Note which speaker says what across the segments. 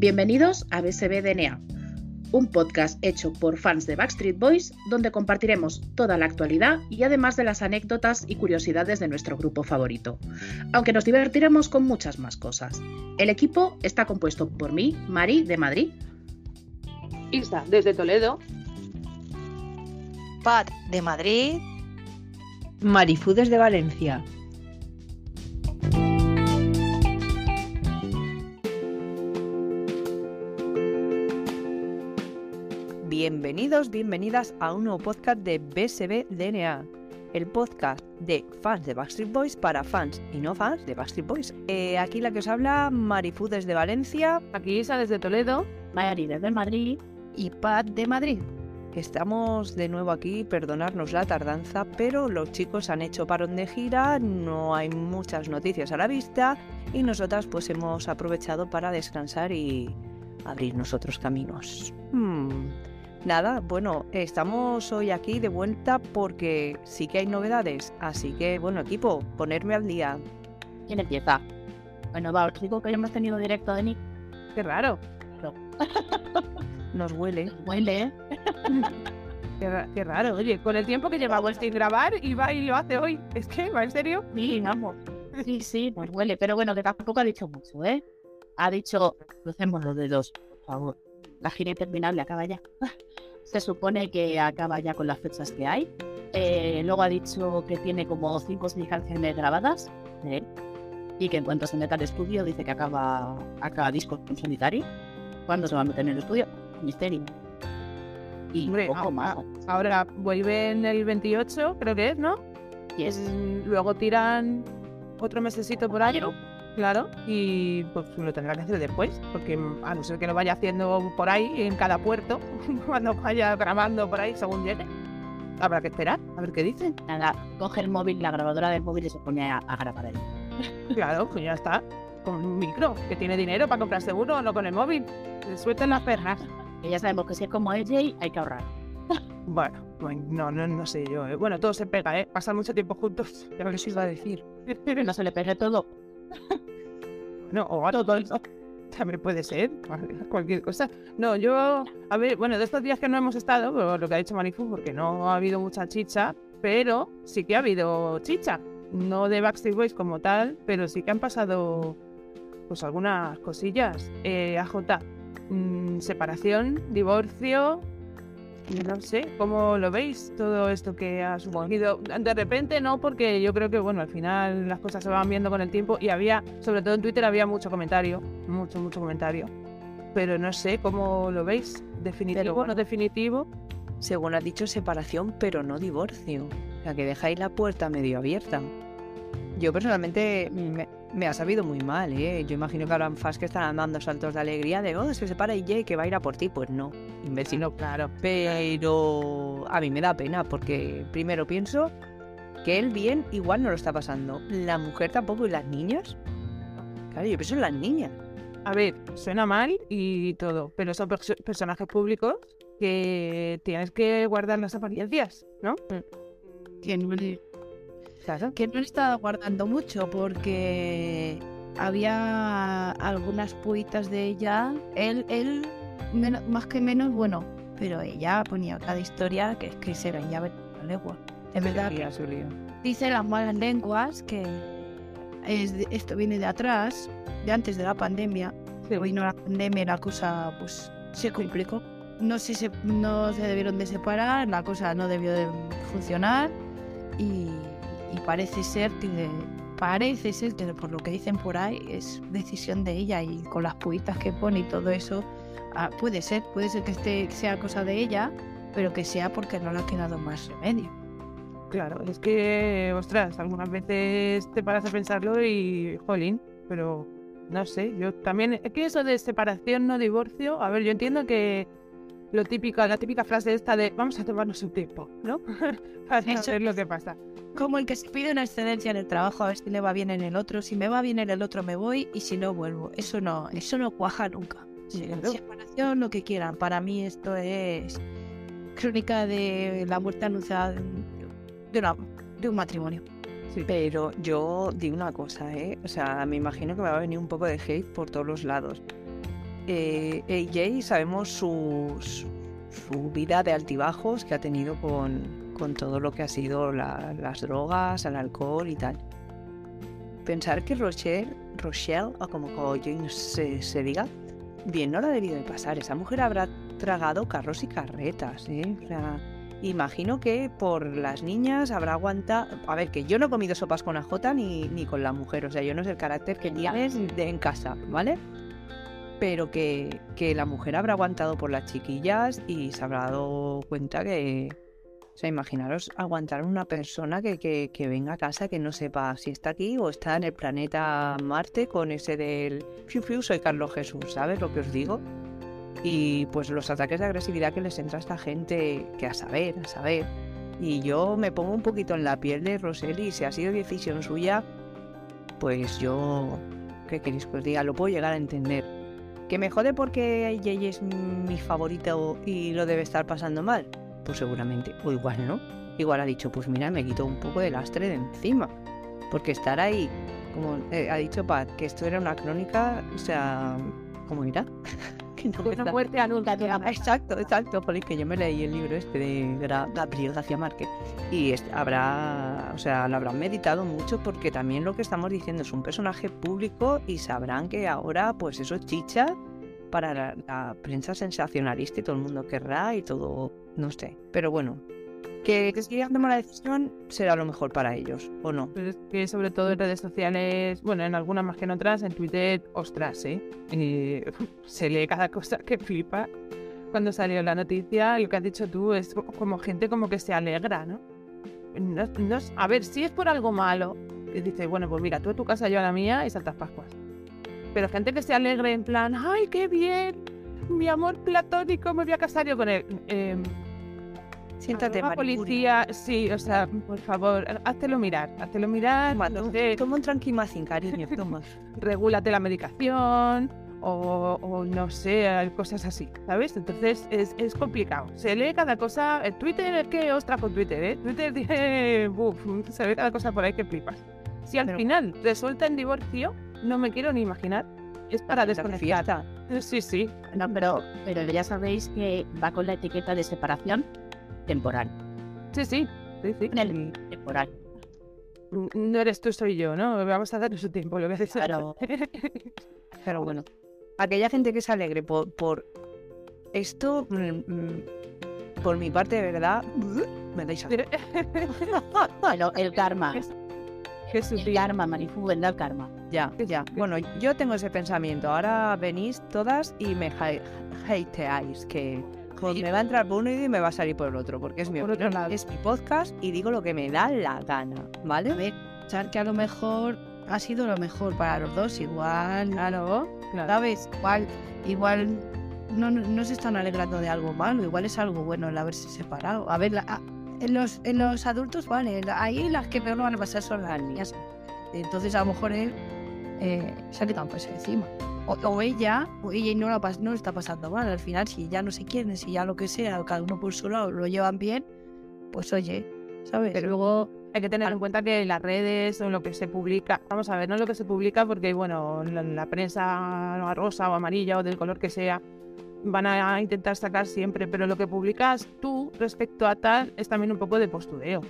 Speaker 1: Bienvenidos a BSB DNA, un podcast hecho por fans de Backstreet Boys donde compartiremos toda la actualidad y además de las anécdotas y curiosidades de nuestro grupo favorito, aunque nos divertiremos con muchas más cosas. El equipo está compuesto por mí, Mari, de Madrid,
Speaker 2: Isa, desde Toledo,
Speaker 3: Pat de Madrid,
Speaker 4: Marifú desde Valencia. Bienvenidos, bienvenidas a un nuevo podcast de BSB DNA, el podcast de fans de Backstreet Boys para fans y no fans de Backstreet Boys. Eh, aquí la que os habla, Marifú desde Valencia
Speaker 2: aquí Isa desde Toledo,
Speaker 1: Mari desde Madrid.
Speaker 4: y Pat de Madrid. Estamos de nuevo aquí, perdonarnos la tardanza, pero los chicos han hecho parón de gira, no hay muchas noticias a la vista y nosotras pues hemos aprovechado para descansar y abrir nosotros caminos. Hmm, Nada, bueno, estamos hoy aquí de vuelta porque sí que hay novedades, así que bueno equipo, ponerme al día.
Speaker 1: ¿Quién empieza? Bueno, va, os digo que ya hemos tenido directo de Nick.
Speaker 2: qué raro.
Speaker 4: Nos huele.
Speaker 1: Huele, ¿eh?
Speaker 2: Qué, ra- qué raro, oye, con el tiempo que llevamos sin grabar y va y lo hace hoy. Es que, ¿va en serio?
Speaker 1: Sí, vamos. Sí, sí, pues huele. Pero bueno, que tampoco ha dicho mucho, ¿eh? Ha dicho, crucemos los dedos, por favor. La gira interminable acaba ya. Se supone que acaba ya con las fechas que hay. Eh, luego ha dicho que tiene como cinco o seis canciones grabadas de él. Y que en cuanto se meta al estudio dice que acaba, acaba disco en solitario. ¿Cuándo se va a meter en el estudio? Misterio. Y
Speaker 2: Hombre,
Speaker 1: poco
Speaker 2: ah,
Speaker 1: más.
Speaker 2: Ahora vuelven el 28, creo que es, ¿no?
Speaker 1: Y es
Speaker 2: Mm, Luego tiran otro mesecito por ahí, claro, y pues lo tendrá que hacer después, porque mm, a no ser que lo vaya haciendo por ahí, en cada puerto, cuando vaya grabando por ahí según llegue. Habrá que esperar, a ver qué dicen.
Speaker 1: nada, coge el móvil, la grabadora del móvil y se pone a, a grabar ahí.
Speaker 2: Claro, pues ya está. Con un micro, que tiene dinero para comprar seguro, no con el móvil. Se suelten las perras.
Speaker 1: Que ya sabemos que si es como AJ, hay que ahorrar.
Speaker 2: Bueno, bueno, no, no, no sé yo. eh. Bueno, todo se pega, ¿eh? Pasan mucho tiempo juntos. Ya lo que os iba a decir.
Speaker 1: No se le pegue todo.
Speaker 2: No, o a todo eso. También puede ser, cual- cualquier cosa. No, yo, a ver, bueno, de estos días que no hemos estado, por lo que ha dicho Marifu, porque no ha habido mucha chicha, pero sí que ha habido chicha. No de Backstreet Boys como tal, pero sí que han pasado pues algunas cosillas. Eh, AJ, mm, separación, divorcio, no sé, ¿cómo lo veis todo esto que ha surgido? De repente no, porque yo creo que, bueno, al final las cosas se van viendo con el tiempo y había, sobre todo en Twitter, había mucho comentario, mucho, mucho comentario. Pero no sé, ¿cómo lo veis? ¿Definitivo,
Speaker 4: bueno.
Speaker 2: no definitivo?
Speaker 4: Según has dicho, separación, pero no divorcio. O sea, que dejáis la puerta medio abierta. Yo personalmente me, me ha sabido muy mal, ¿eh? Yo imagino que habrán fans que estarán dando saltos de alegría de, oh, se separa y que va a ir a por ti. Pues no, imbécil.
Speaker 2: No, claro.
Speaker 4: Pero a mí me da pena porque primero pienso que él bien igual no lo está pasando. La mujer tampoco y las niñas. Claro, yo pienso en las niñas.
Speaker 2: A ver, suena mal y todo, pero son perso- personajes públicos que tienes que guardar las apariencias, ¿no?
Speaker 5: que no,
Speaker 2: Claro.
Speaker 5: que no le estaba guardando mucho porque había algunas puitas de ella. Él, él menos- más que menos, bueno, pero ella ponía cada historia que es que se ver la legua. Es verdad que
Speaker 2: Ya,
Speaker 5: dice las malas lenguas que es de- esto viene de atrás, de antes de la pandemia.
Speaker 2: Sí.
Speaker 5: Vino la pandemia y la cosa pues se complicó. No se, se- no se debieron de separar, la cosa no debió de funcionar y, y parece ser que parece ser que por lo que dicen por ahí es decisión de ella y con las puitas que pone y todo eso ah, puede ser, puede ser que este sea cosa de ella, pero que sea porque no le ha quedado más remedio.
Speaker 2: Claro, es que, ostras, algunas veces te paras a pensarlo y, jolín, pero no sé, yo también, es que eso de separación, no divorcio, a ver, yo entiendo que lo típico, la típica frase esta de vamos a tomarnos un tiempo, ¿no? Para
Speaker 5: Eso
Speaker 2: ver lo que pasa.
Speaker 5: Como el que se pide una excedencia en el trabajo a ver si le va bien en el otro, si me va bien en el otro me voy y si no vuelvo. Eso no, eso no cuaja nunca. Sí,
Speaker 2: Claro.
Speaker 5: Separación, lo que quieran. Para mí esto es crónica de la muerte anunciada de un, de una- de un matrimonio.
Speaker 4: Pero yo digo una cosa, ¿eh? O sea, me imagino que me va a venir un poco de hate por todos los lados. Eh, AJ sabemos su, vida de altibajos que ha tenido con, con todo lo que ha sido la- las drogas, el alcohol y tal. Pensar que Rochelle, Rochelle o como se, se diga, bien no la ha debido de pasar. Esa mujer habrá tragado carros y carretas, ¿eh? O sea, imagino que por las niñas habrá aguantado... A ver, que yo no he comido sopas con AJ ni, ni con la mujer, o sea, yo no sé el carácter que tienes de, en casa, ¿vale? Pero que, que la mujer habrá aguantado por las chiquillas y se habrá dado cuenta que... O sea, imaginaros aguantar a una persona que, que, que venga a casa que no sepa si está aquí o está en el planeta Marte con ese del... Fiu, fiu, soy Carlos Jesús, ¿sabes lo que os digo? y pues los ataques de agresividad que les entra a esta gente, que a saber, a saber. Y yo me pongo un poquito en la piel de Roseli si ha sido decisión suya, pues yo, ¿qué queréis que os diga? Lo puedo llegar a entender. ¿Que me jode porque Jay es mi favorito y lo debe estar pasando mal? Pues seguramente, o igual no. Igual ha dicho, pues mira, me quito un poco de lastre de encima. Porque estar ahí, como eh, ha dicho Pat, que esto era una crónica, o sea, ¿cómo irá? Que no me
Speaker 1: Una muerte a nunca te
Speaker 4: Exacto, exacto, Jolín, que yo me leí el libro este de Gabriel García Márquez y es- habrá, o sea, lo habrán meditado mucho porque también lo que estamos diciendo es un personaje público y sabrán que ahora pues eso es chicha para la, la prensa sensacionalista y todo el mundo querrá y todo, no sé, pero bueno, que, si ya tomar la decisión será lo mejor para ellos, ¿o no?
Speaker 2: Pero es que sobre todo en redes sociales, bueno, en algunas más que en otras, en Twitter, ostras, ¿eh? Se lee cada cosa que flipa. Cuando salió la noticia, lo que has dicho tú es co- como gente como que se alegra, ¿no? No, no a ver, si es por algo malo, y dices, bueno, pues mira, tú a tu casa, yo a la mía y saltas Pascuas. Pero gente que se alegre en plan, ¡ay, qué bien! Mi amor platónico, me voy a casar yo con él. Em,
Speaker 4: Siéntate, Mariburi.
Speaker 2: policía, sí, o sea, por favor, háztelo mirar, háztelo mirar,
Speaker 4: Toma,
Speaker 2: no sé,
Speaker 4: toma un tranquimacín, cariño, toma.
Speaker 2: regúlate la medicación o, o no sé, cosas así, ¿sabes? Entonces es, es complicado. Se lee cada cosa. En Twitter es que ostras con Twitter, ¿eh? Twitter tiene. Buf, se ve cada cosa por ahí que flipas. Si al
Speaker 4: Pero-
Speaker 2: final resulta en divorcio, no me quiero ni imaginar. Es para
Speaker 4: fiesta.
Speaker 2: Sí, sí.
Speaker 1: No, pero, pero ya sabéis que va con la etiqueta de separación temporal.
Speaker 2: Sí, sí. Sí, sí.
Speaker 1: En el temporal.
Speaker 2: No eres tú, soy yo, ¿no? Vamos a darle su tiempo, lo que haces.
Speaker 1: Claro.
Speaker 4: Pero bueno, aquella gente que se alegre por, por esto, mm, mm, por mi parte, de verdad, me dais asco.
Speaker 1: Bueno, el karma.
Speaker 2: Qué
Speaker 1: El karma, Marifu, vendrá el karma.
Speaker 4: Ya, ya. Bueno, yo tengo ese pensamiento. Ahora venís todas y me ha- hateáis, que pues, me va a entrar por uno y me va a salir por el otro, porque es mi,
Speaker 2: Por otro lado.
Speaker 4: es mi podcast y digo lo que me da la gana,
Speaker 5: A
Speaker 4: ¿vale?
Speaker 5: ver, pensar que a lo mejor ha sido lo mejor para los dos. Igual,
Speaker 2: Claro, claro.
Speaker 5: ¿sabes? Igual, igual no, no, no se están alegrando de algo malo. Igual es algo bueno el haberse separado. A ver, la- a- en, los, en los adultos, vale. Ahí las que peor lo van a pasar son las niñas. Entonces, a lo mejor él eh, se ha quitado un peso encima. O, ella, o ella no, la no está pasando mal. Al final, si ya no se quieren, si ya lo que sea, cada uno por su lado lo llevan bien, pues oye, ¿sabes?
Speaker 2: Pero-
Speaker 5: Luego,
Speaker 2: Hay que tener en cuenta que las redes o lo que se publica, vamos a ver, no lo que se publica porque, bueno, la, la prensa rosa o amarilla o del color que sea, van a intentar sacar siempre, pero lo que publicas tú respecto a tal es también un poco de postureo.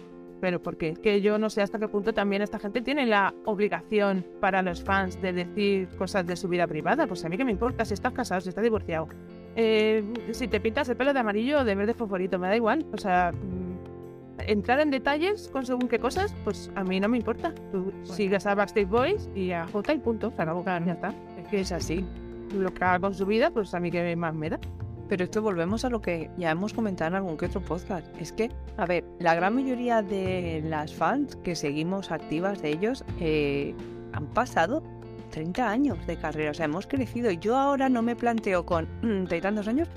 Speaker 2: Pero porque es que yo no sé hasta qué punto también esta gente tiene la obligación para los fans de decir cosas de su vida privada. Pues a mí que me importa si estás casado, si estás divorciado. Eh, si te pintas el pelo de amarillo o de verde fosforito, me da igual. O sea, mm, entrar en detalles con según qué cosas, pues a mí no me importa. Tú sigues a Backstage Boys y a J y punto. Se acabó, ya está.
Speaker 4: Es que es así.
Speaker 2: Lo que haga con su vida, pues a mí que más me da.
Speaker 4: Pero esto volvemos a lo que ya hemos comentado en algún que otro podcast. Es que, a ver, la gran mayoría de las fans que seguimos activas de ellos eh, han pasado 30 años de carrera. O sea, hemos crecido. Yo ahora no me planteo con mm, treinta y tantos años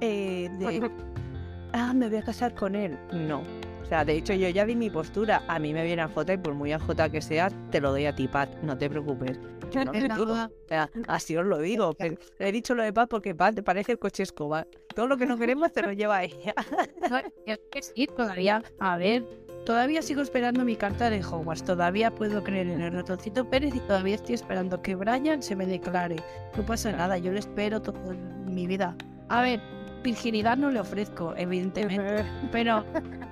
Speaker 4: eh, de, ah, me voy a casar con él. No. O sea, de hecho, yo ya di mi postura. A mí me viene a J y por muy a J que sea, te lo doy a ti, Pat. No te preocupes. No, o sea, así os lo digo. pero he dicho lo de Pat porque Pat te parece el coche escoba. Todo lo que no queremos te lo lleva ella.
Speaker 5: No, es que sí, todavía, a ver, Todavía sigo esperando mi carta de Hogwarts. Todavía puedo creer en el ratoncito Pérez y todavía estoy esperando que Brian se me declare. No pasa nada, yo le espero toda mi vida. A ver, virginidad no le ofrezco, evidentemente, pero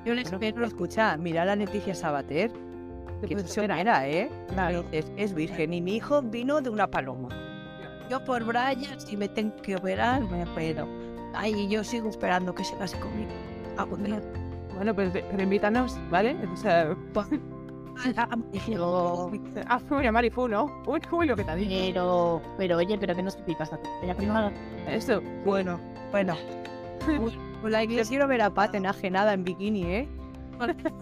Speaker 5: yo le espero.
Speaker 4: pero escucha, mira a la Leticia Sabater, que
Speaker 2: Pues
Speaker 4: es era, ¿eh?
Speaker 2: Claro.
Speaker 4: Es, es virgen y mi hijo vino de una paloma.
Speaker 5: Yo por Brian, si me tengo que operar, me opero. Ay, yo sigo esperando que se case conmigo. Algún día.
Speaker 2: Bueno, pues de- pero invítanos, ¿vale? O sea,
Speaker 5: Pero,
Speaker 2: ah, uy, a Marifu, ¿no? Uy, uy, lo que te ha dicho.
Speaker 1: Pero, pero oye, pero que no se ella privada.
Speaker 2: Eso,
Speaker 4: Bueno, bueno. Pues- pues la iglesia quiero ver a Pat enajenada en bikini, ¿eh?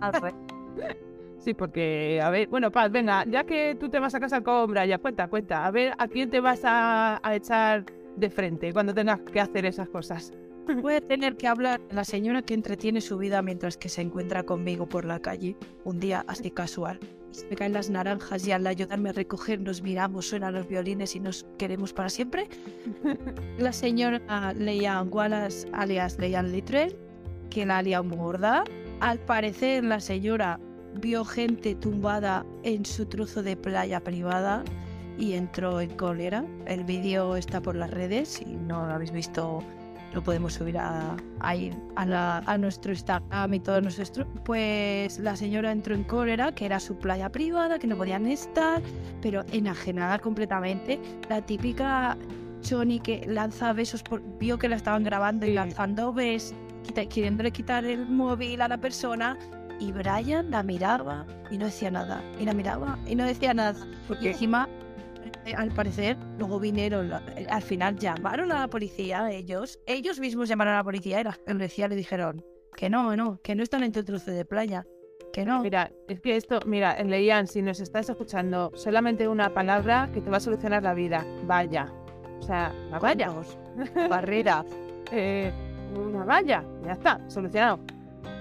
Speaker 5: paz, ¿eh?
Speaker 2: Sí, porque, a ver, bueno, Paz, venga, ya que tú te vas a casar con Brian, cuenta, cuenta, a ver, ¿a quién te vas a, a echar de frente cuando tengas que hacer esas cosas?
Speaker 5: Voy a tener que hablar la señora que entretiene su vida mientras que se encuentra conmigo por la calle, un día así casual. Se me caen las naranjas y al ayudarme a recoger nos miramos, suenan los violines y nos queremos para siempre. La señora Leanne Wallace, alias Leanne Littrell, que la haría muy gorda. Al parecer la señora vio gente tumbada en su trozo de playa privada y entró en cólera. El vídeo está por las redes, si no lo habéis visto lo podemos subir a, a, la- a nuestro Instagram y todo nuestro... Pues la señora entró en cólera, que era su playa privada, que no podían estar, pero enajenada completamente. La típica Johnny que lanza besos, por, vio que la estaban grabando y lanzando besos, quita- queriéndole quitar el móvil a la persona. Y Brian la miraba y no decía nada. Y la miraba y no decía nada. Y encima, eh, al parecer, luego vinieron, eh, al final llamaron a la policía, ellos, ellos mismos llamaron a la policía y la policía le dijeron que no, no, que no están en tu trozo de playa, que no.
Speaker 2: Mira, es que esto, mira, Leían, si nos estás escuchando, solamente una palabra que te va a solucionar la vida. Vaya. O sea, la valla.
Speaker 4: Barrera.
Speaker 2: Eh, una valla. Ya está, solucionado.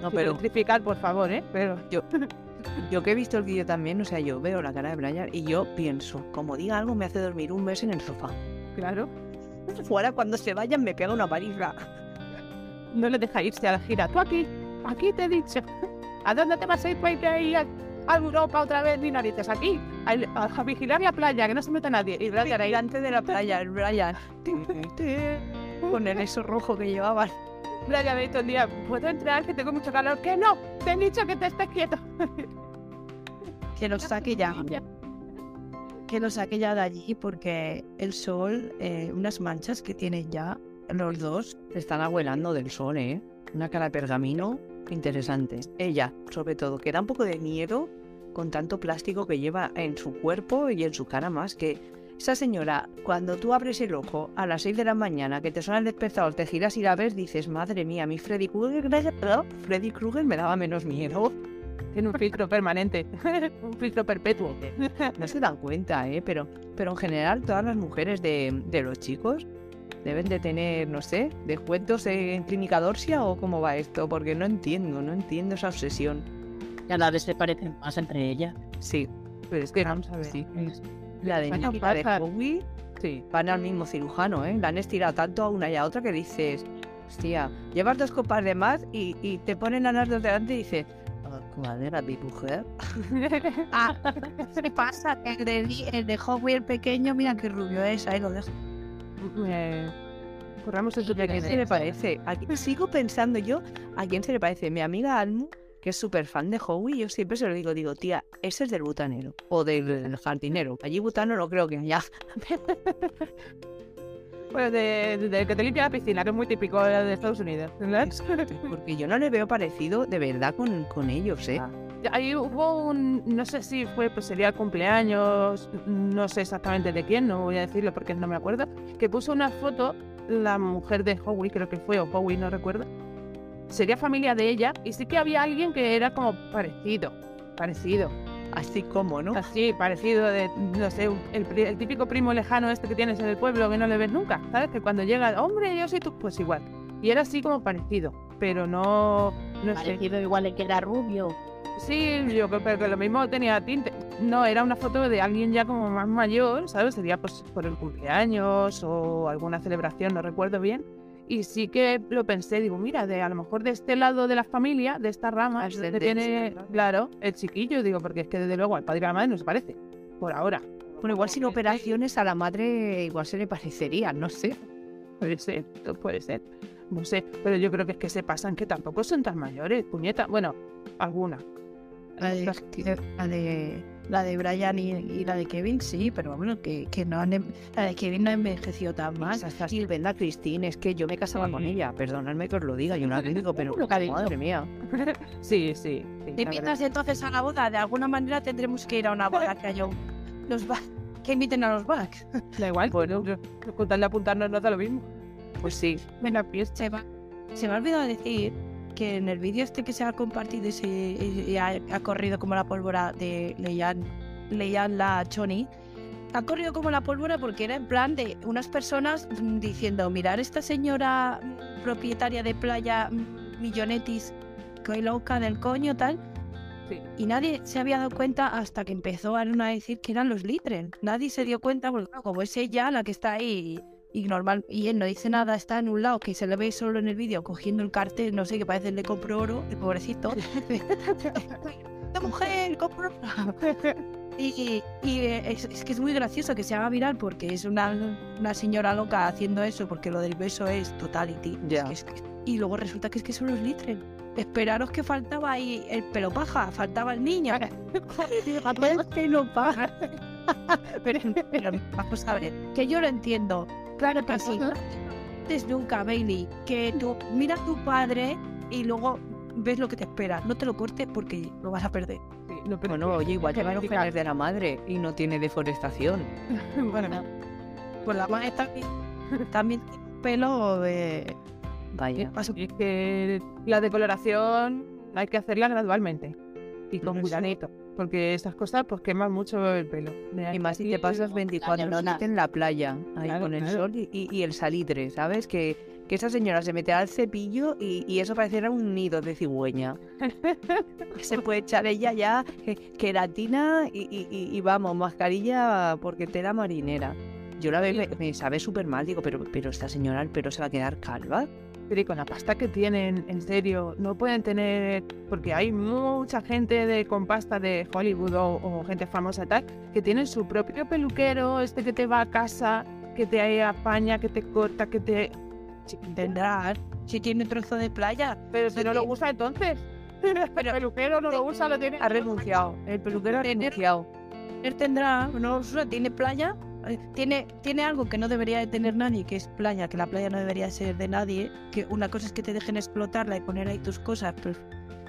Speaker 4: No, pero
Speaker 2: electrificar, por favor, ¿eh? Pero
Speaker 4: yo que he visto el vídeo también, o sea, yo veo la cara de Brian y yo pienso, como diga algo me hace dormir un mes en el sofá.
Speaker 2: claro,
Speaker 4: Fuera cuando se vayan me pega una paliza.
Speaker 2: no le deja irse a la gira. Tú aquí, aquí te he dicho. ¿A dónde te vas a ir para ahí a, a Europa otra vez, ni narices? Aquí, a, a- a vigilar la playa, que no se meta nadie. Y Brian ahí,
Speaker 4: delante de la playa, el Brian. Con el eso rojo que llevaban.
Speaker 2: Brian ahí todo el día, ¿puedo entrar? Que tengo mucho calor. Que no, te he dicho que te estés quieto.
Speaker 5: Que lo saque ya, que lo saque ya de allí porque el sol, eh, unas manchas que tienen ya los dos.
Speaker 4: Se están abuelando del sol, ¿eh? Una cara de pergamino interesante. Ella, sobre todo, que da un poco de miedo con tanto plástico que lleva en su cuerpo y en su cara más que... Esa señora, cuando tú abres el ojo a las 6 de la mañana, que te suena el despertador, te giras y la ves, dices, madre mía, mi Freddy Krueger, Freddy Krueger me daba menos miedo.
Speaker 2: Tiene un filtro permanente, un filtro perpetuo.
Speaker 4: No se dan cuenta, ¿eh? Pero, pero en general todas las mujeres de, de los chicos deben de tener, no sé, descuentos en clínica Dorsia o cómo va esto, porque no entiendo, no entiendo esa obsesión.
Speaker 1: Cada vez se parecen más entre ellas.
Speaker 4: Sí,
Speaker 2: Pero es que vamos a ver.
Speaker 4: sí. La de Nicky, la de. Howie,
Speaker 2: Sí.
Speaker 4: van al mismo cirujano, ¿eh? La han estirado tanto a una y a otra que dices, hostia, llevas dos copas de más y, y te ponen a las dos delante y dices, "Ah, madera, mi mujer.
Speaker 5: Ah, ¿qué pasa? El de, el de Hogwarts el pequeño, mira qué rubio es, ahí lo dejo.
Speaker 2: Eh, corramos el
Speaker 4: ¿Y a quién se le parece? ¿A quién- Sigo pensando yo, ¿a quién se le parece? Mi amiga Almu, que es súper fan de Howie, yo siempre se lo digo, digo, tía, ese es del butanero o del jardinero. Allí butano no creo que haya.
Speaker 2: Bueno, de, que te limpia la piscina, que es muy típico de Estados Unidos.
Speaker 4: Porque yo no le veo parecido de verdad con, con ellos, ¿eh?
Speaker 2: Ahí hubo un, no sé si fue, pues sería el cumpleaños, no sé exactamente de quién, no voy a decirlo porque no me acuerdo, que puso una foto, la mujer de Howie, creo que fue, o Howie, no recuerdo, sería familia de ella, y sí que había alguien que era como parecido, parecido,
Speaker 4: Así como, ¿no?
Speaker 2: así, parecido de, no sé, el, típico primo lejano este que tienes en el pueblo que no le ves nunca, ¿sabes? Que cuando llega, hombre, yo soy tú, pues igual. Y era así como parecido, pero no, no sé.
Speaker 1: Parecido igual el que era rubio.
Speaker 2: Sí, yo creo que lo mismo tenía tinte. No, era una foto de alguien ya como más mayor, ¿sabes? Sería pues por el cumpleaños o alguna celebración, no recuerdo bien. Y sí que lo pensé, digo, mira, de a lo mejor de este lado de la familia, de esta rama, es tiene, claro, el chiquillo, digo, porque es que desde luego al padre y a la madre no se parece, por ahora.
Speaker 4: Bueno, igual sin operaciones a la madre igual se le parecería, no sé.
Speaker 2: Puede ser, puede ser. No sé, pero yo creo que es que se pasan que tampoco son tan mayores, puñeta. Bueno, alguna.
Speaker 5: La de, la de, la de Brian y, y la de Kevin, sí, pero bueno, que, que no han, em- la de Kevin no ha envejecido tan mal.
Speaker 4: Hasta Silvenda Christine, es que yo me casaba con ella, perdonadme que os lo diga, yo no la digo, pero madre mía.
Speaker 2: Sí, sí. sí,
Speaker 5: Te invitas entonces a la boda, de alguna manera tendremos que ir a una boda que haya un- los que inviten a los backs.
Speaker 2: Da igual,
Speaker 4: Bueno.
Speaker 2: bueno, con tal de apuntarnos no da lo mismo.
Speaker 4: Pues sí,
Speaker 5: Bueno, se, va- se me ha olvidado decir que en el vídeo este que se ha compartido y, se, y ha, ha corrido como la pólvora de Leian, Leian la Choni, ha corrido como la pólvora porque era en plan de unas personas diciendo, mirar esta señora propietaria de playa Millonetis, que loca del coño tal,
Speaker 2: Sí.
Speaker 5: y nadie se había dado cuenta hasta que empezó a decir que eran los Litren. Nadie se dio cuenta porque como es ella la que está ahí y normal y él no dice nada, está en un lado que se le ve solo en el vídeo cogiendo el cartel, no sé, que parece que le compró oro, el pobrecito. ¡La mujer! ¡Compro! Y, y, eh, es, es que es muy gracioso que se haga viral porque es una, una señora loca haciendo eso porque lo del beso es totality. Es
Speaker 4: Ya.
Speaker 5: que- es que- y luego resulta que es que son los Litren. Esperaros que faltaba ahí el pelo paja, faltaba el niño. el pelo paja. pero, pero vamos a ver, que yo lo entiendo. Claro que sí. Antes nunca, Bailey, que tú mira a tu padre y luego ves lo que te espera. No te lo cortes porque lo vas a perder.
Speaker 2: Sí, no, pero
Speaker 4: bueno, oye, igual lleva los genes de la madre y no tiene deforestación.
Speaker 2: Bueno,
Speaker 5: Pues la madre también, también tiene un pelo de...
Speaker 4: Vaya.
Speaker 2: y es que la decoloración hay que hacerla gradualmente y con
Speaker 4: Eso.
Speaker 2: cuidadito, porque estas cosas pues queman mucho el pelo.
Speaker 4: Y más si te pasas 24
Speaker 1: neurona.
Speaker 4: horas en la playa, ahí
Speaker 2: Claro,
Speaker 4: con el
Speaker 2: claro.
Speaker 4: sol y, y- el salitre, ¿sabes? Que, que esa señora se mete al cepillo y, y eso pareciera un nido de cigüeña. se puede echar ella ya queratina y, y- y- y vamos, mascarilla porque tela marinera. Yo la veo, me, me sabe súper mal, digo, pero, pero esta señora el pelo se va a quedar calva.
Speaker 2: Pero y con la pasta que tienen, en serio, no pueden tener, porque hay mucha gente de con pasta de Hollywood o, o gente famosa tal, que tienen su propio peluquero, este que te va a casa, que te apaña, que te corta, que te...
Speaker 5: Tendrá, si tiene trozo de playa.
Speaker 2: Pero si no lo usa entonces. Pero el peluquero no lo usa, lo tiene...
Speaker 4: Ha renunciado, el peluquero ha renunciado.
Speaker 5: Él tendrá, no lo usa, tiene playa. Tiene, tiene algo que no debería de tener nadie, que es playa, que la playa no debería ser de nadie. Que una cosa es que te dejen explotarla y poner ahí tus cosas, pero-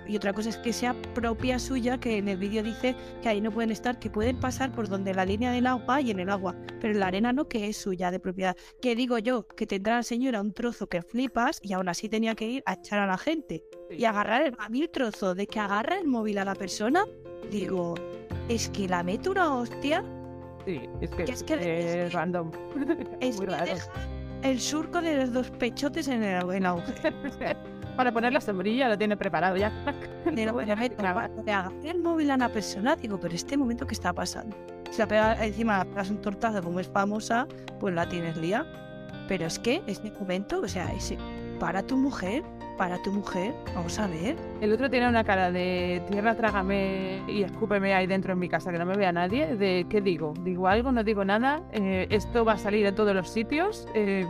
Speaker 5: y otra cosa es que sea propia suya, que en el vídeo dice que ahí no pueden estar, que pueden pasar por donde la línea del agua y en el agua, pero en la arena no, que es suya de propiedad. Que digo yo, que tendrá la señora un trozo que flipas y aún así tenía que ir a echar a la gente y agarrar el, a mí el trozo de que agarra el móvil a la persona, digo, es que la meto una hostia,
Speaker 2: Sí, es que,
Speaker 5: Que es que-
Speaker 2: es random.
Speaker 5: es
Speaker 2: Muy raro.
Speaker 5: el surco de los dos pechotes en el, en agujero.
Speaker 2: Para poner la sombrilla lo tiene preparado ya.
Speaker 5: Meto, de agarrar el móvil a una persona, digo, pero este momento que está pasando. Si la pega encima pegas un tortazo como es famosa, pues la tienes lía. Pero es que este momento, o sea, ese, para tu mujer, para tu mujer, vamos a ver.
Speaker 2: El otro tiene una cara de tierra, trágame y escúpeme ahí dentro en mi casa, que no me vea nadie. De qué digo, digo algo, no digo nada. eh, esto va a salir en todos los sitios. eh,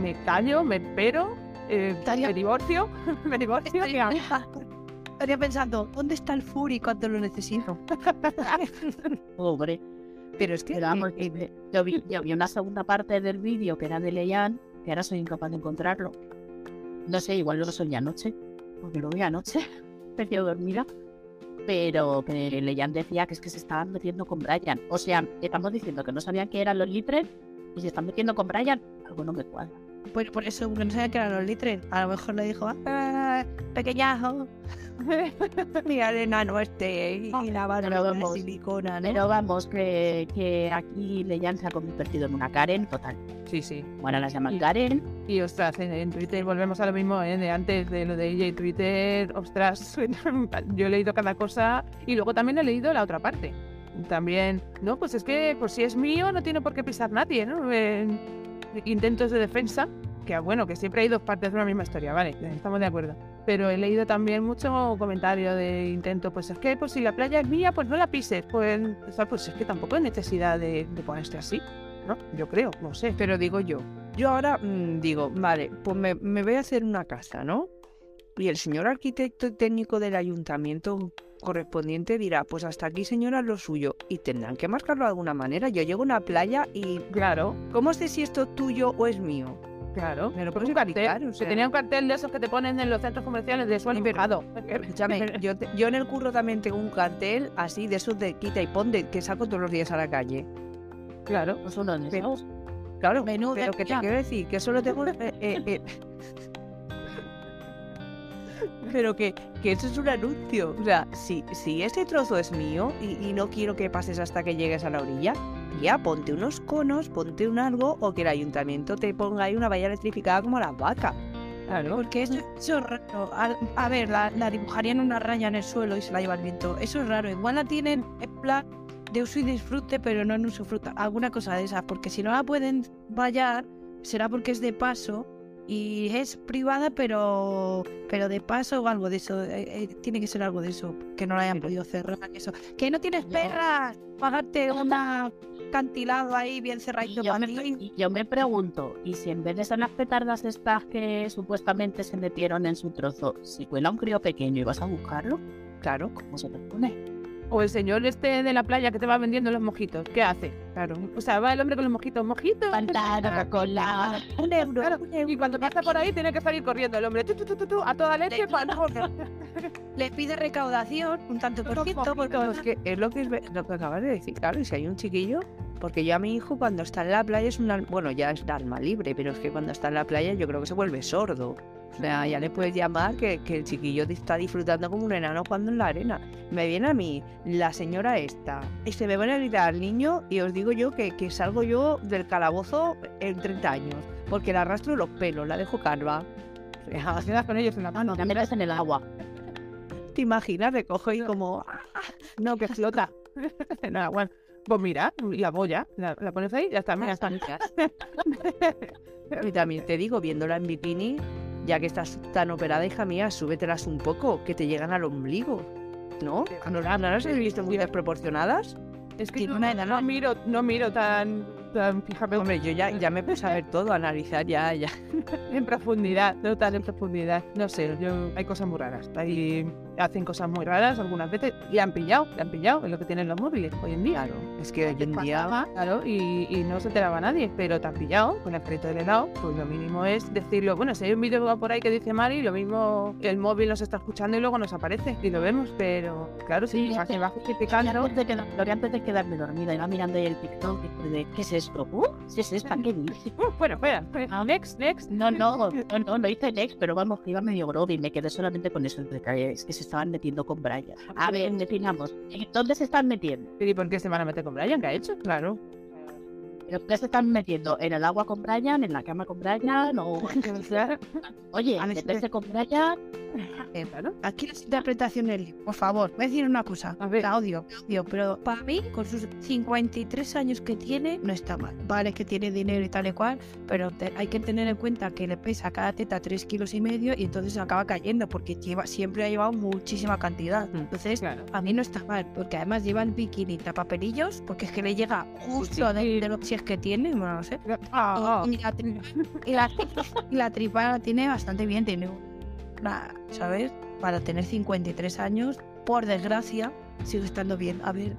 Speaker 2: me callo, me espero, eh,
Speaker 5: Estaría-
Speaker 2: me divorcio, me divorcio. ¿qué
Speaker 5: Estaría, pensando, ¿dónde está el Fury cuando lo necesito?
Speaker 1: Pobre.
Speaker 5: Pero es que
Speaker 1: Pero vamos,
Speaker 5: eh,
Speaker 1: yo, vi, yo vi una segunda parte del vídeo que era de Leyan, que ahora soy incapaz de encontrarlo. No sé, igual lo soñé anoche, porque lo vi anoche, medio dormida. Pero que Leyan decía que es que se estaban metiendo con Brian. O sea, estamos diciendo que no sabían que eran los Litres y se están metiendo con Brian. Algo no me cuadra.
Speaker 5: Pues por eso, porque no sabía que eran los litres. A lo mejor le dijo, "Ah, pequeñajo, mira el enano este y
Speaker 1: Ah,
Speaker 5: la
Speaker 1: pero
Speaker 5: barba de silicona, ¿no?
Speaker 1: Pero vamos, que, que aquí Leyan se ha convertido en una Karen total.
Speaker 2: Sí, sí.
Speaker 1: Ahora las llaman
Speaker 2: Sí.
Speaker 1: Karen.
Speaker 2: Y ostras, en, en Twitter volvemos a lo mismo, ¿eh? de antes de lo de ella y Twitter. Ostras, yo he leído cada cosa y luego también he leído la otra parte. También, no, pues es que por si es mío no tiene por qué pisar nadie, ¿no? Eh, intentos de defensa que bueno, que siempre hay dos partes de una misma historia, vale, estamos de acuerdo. Pero he leído también mucho comentario de intento, pues es que pues si la playa es mía, pues no la pises. Pues, pues es que tampoco hay necesidad de, de ponerse así, ¿no? Yo creo, no sé.
Speaker 4: Pero digo yo, yo ahora mm, digo, vale, pues me, me voy a hacer una casa, ¿no? Y el señor arquitecto técnico del ayuntamiento correspondiente dirá, pues hasta aquí señora lo suyo y tendrán que marcarlo de alguna manera. Yo llego a una playa y
Speaker 2: Claro,
Speaker 4: ¿cómo sé si esto es tuyo o es mío?
Speaker 2: claro.
Speaker 4: Me lo
Speaker 2: Pues
Speaker 4: puedo
Speaker 2: un cartel,
Speaker 4: explicar, o
Speaker 2: que tenía un cartel de esos que te ponen en los centros comerciales de suelo mojado.
Speaker 4: Escúchame, yo, te- yo en el curro también tengo un cartel así de esos de quita y pon de, que saco todos los días a la calle.
Speaker 2: Claro.
Speaker 1: Pues esos.
Speaker 4: Claro,
Speaker 5: Menú de
Speaker 4: pero que te quiero decir que solo tengo... eh, eh, eh, Pero que, que eso es un anuncio. O sea, si, si ese trozo es mío y, y no quiero que pases hasta que llegues a la orilla, ya ponte unos conos, ponte un algo o que el ayuntamiento te ponga ahí una valla electrificada como las vacas.
Speaker 2: Claro.
Speaker 5: Porque eso, eso es raro. A, a ver, la, la dibujarían una raya en el suelo y se la lleva el viento. Eso es raro. Igual la tienen en plan de uso y disfrute, pero no en usufructo. Alguna cosa de esas. Porque si no la pueden vallar, será porque es de paso y es privada, pero pero de paso o algo de eso. Eh, eh, tiene que ser algo de eso. Que no la hayan podido cerrar. Eso. Que no tienes perras. Pagarte un acantilado ahí bien cerradito
Speaker 1: yo,
Speaker 5: para
Speaker 1: me, y yo me pregunto, ¿y si en vez de ser las petardas estas que supuestamente se metieron en su trozo, si cuela un crío pequeño y vas a buscarlo,
Speaker 4: Claro,
Speaker 1: ¿cómo se te pone?
Speaker 2: O el señor este de la playa que te va vendiendo los mojitos, ¿qué hace?
Speaker 4: claro.
Speaker 2: O sea, va el hombre con los mojitos, mojitos.
Speaker 1: Pantano, cola.
Speaker 5: Un euro.
Speaker 2: Y cuando pasa por ahí tiene que salir corriendo el hombre tu, tu, tu, tu, tu, a toda leche para
Speaker 5: Le pide recaudación, un tanto por ciento, porque
Speaker 4: Es que es lo que, es ve- lo que acabas de decir, claro, y si hay un chiquillo, porque yo a mi hijo cuando está en la playa es un bueno, ya es alma libre, pero es que cuando está en la playa yo creo que se vuelve sordo. O sea, ya le puedes llamar que, que el chiquillo está disfrutando como un enano jugando en la arena. Me viene a mí la señora esta y se me van a gritar al niño y os digo yo que, que salgo yo del calabozo en 30 años, porque le arrastro los pelos, la dejo calva. O sea,
Speaker 2: con ellos en la mano.
Speaker 1: La metes en el agua.
Speaker 4: ¿Te imaginas? Recojo y como...
Speaker 2: No, que flota. Nada, bueno. Pues mira, la boya, la, la pones ahí ya está. Mira, está.
Speaker 4: Y también te digo, viéndola en bikini, ya que estás tan operada, hija mía, súbetelas un poco, que te llegan al ombligo. ¿No? ¿No, las- no las he visto muy desproporcionadas?
Speaker 2: Es que no miro, no miro tan, fijamente
Speaker 4: Hombre, yo ya, ya me puse a ver todo, a analizar ya, ya.
Speaker 2: en profundidad, no tan en profundidad. No sé, yo hay cosas muy raras. Hacen cosas muy raras algunas veces y han pillado, han pillado, es lo que tienen los móviles hoy en día.
Speaker 4: Claro, es que hoy en día...
Speaker 2: Claro, y, y no se enteraba nadie, pero te han pillado con el carrito del helado, pues lo mínimo es decirlo, bueno, si hay un vídeo por ahí que dice Mari, lo mismo el móvil nos está escuchando y luego nos aparece y lo vemos, pero claro, sí,
Speaker 1: Sí,
Speaker 2: se va justificando.
Speaker 1: antes de, quedar- antes de quedarme dormida, iba mirando ahí el TikTok de, ¿qué es esto? Uh, ¿qué es esta? ¿Qué dice?
Speaker 2: Uh, bueno, espera. next, next.
Speaker 1: No, no, no, no, no hice next, pero vamos, iba medio grove y me quedé solamente con eso, de que es que se estaban metiendo con Brian. A ver, definamos, ¿en dónde se están metiendo?
Speaker 2: ¿Y por qué se van a meter con Brian? ¿Qué ha hecho?
Speaker 4: Claro.
Speaker 1: ¿Pero qué se están metiendo? ¿En el agua con Brian? ¿En la cama con Brian? O... Oye, meterse con Brian...
Speaker 2: Claro.
Speaker 5: Aquí las interpretaciones, por favor, voy a decir una cosa.
Speaker 2: A ver.
Speaker 5: La odio, la odio, pero para mí, con sus 53 años que tiene, no está mal. Vale, que tiene dinero y tal y cual, pero te- hay que tener en cuenta que le pesa cada teta 3 kilos y medio y entonces acaba cayendo porque lleva, siempre ha llevado muchísima cantidad.
Speaker 2: Mm,
Speaker 5: Entonces,
Speaker 2: Claro.
Speaker 5: a mí no está mal, porque además lleva el bikini tapapelillos, porque es que le llega justo de, de lo si es que tiene, bueno, no sé.
Speaker 2: Ah, ah.
Speaker 5: Y, la y, la, y la tripa la tiene bastante bien, tiene una, ¿sabes? Para tener 53 años, por desgracia, sigue estando bien. A ver,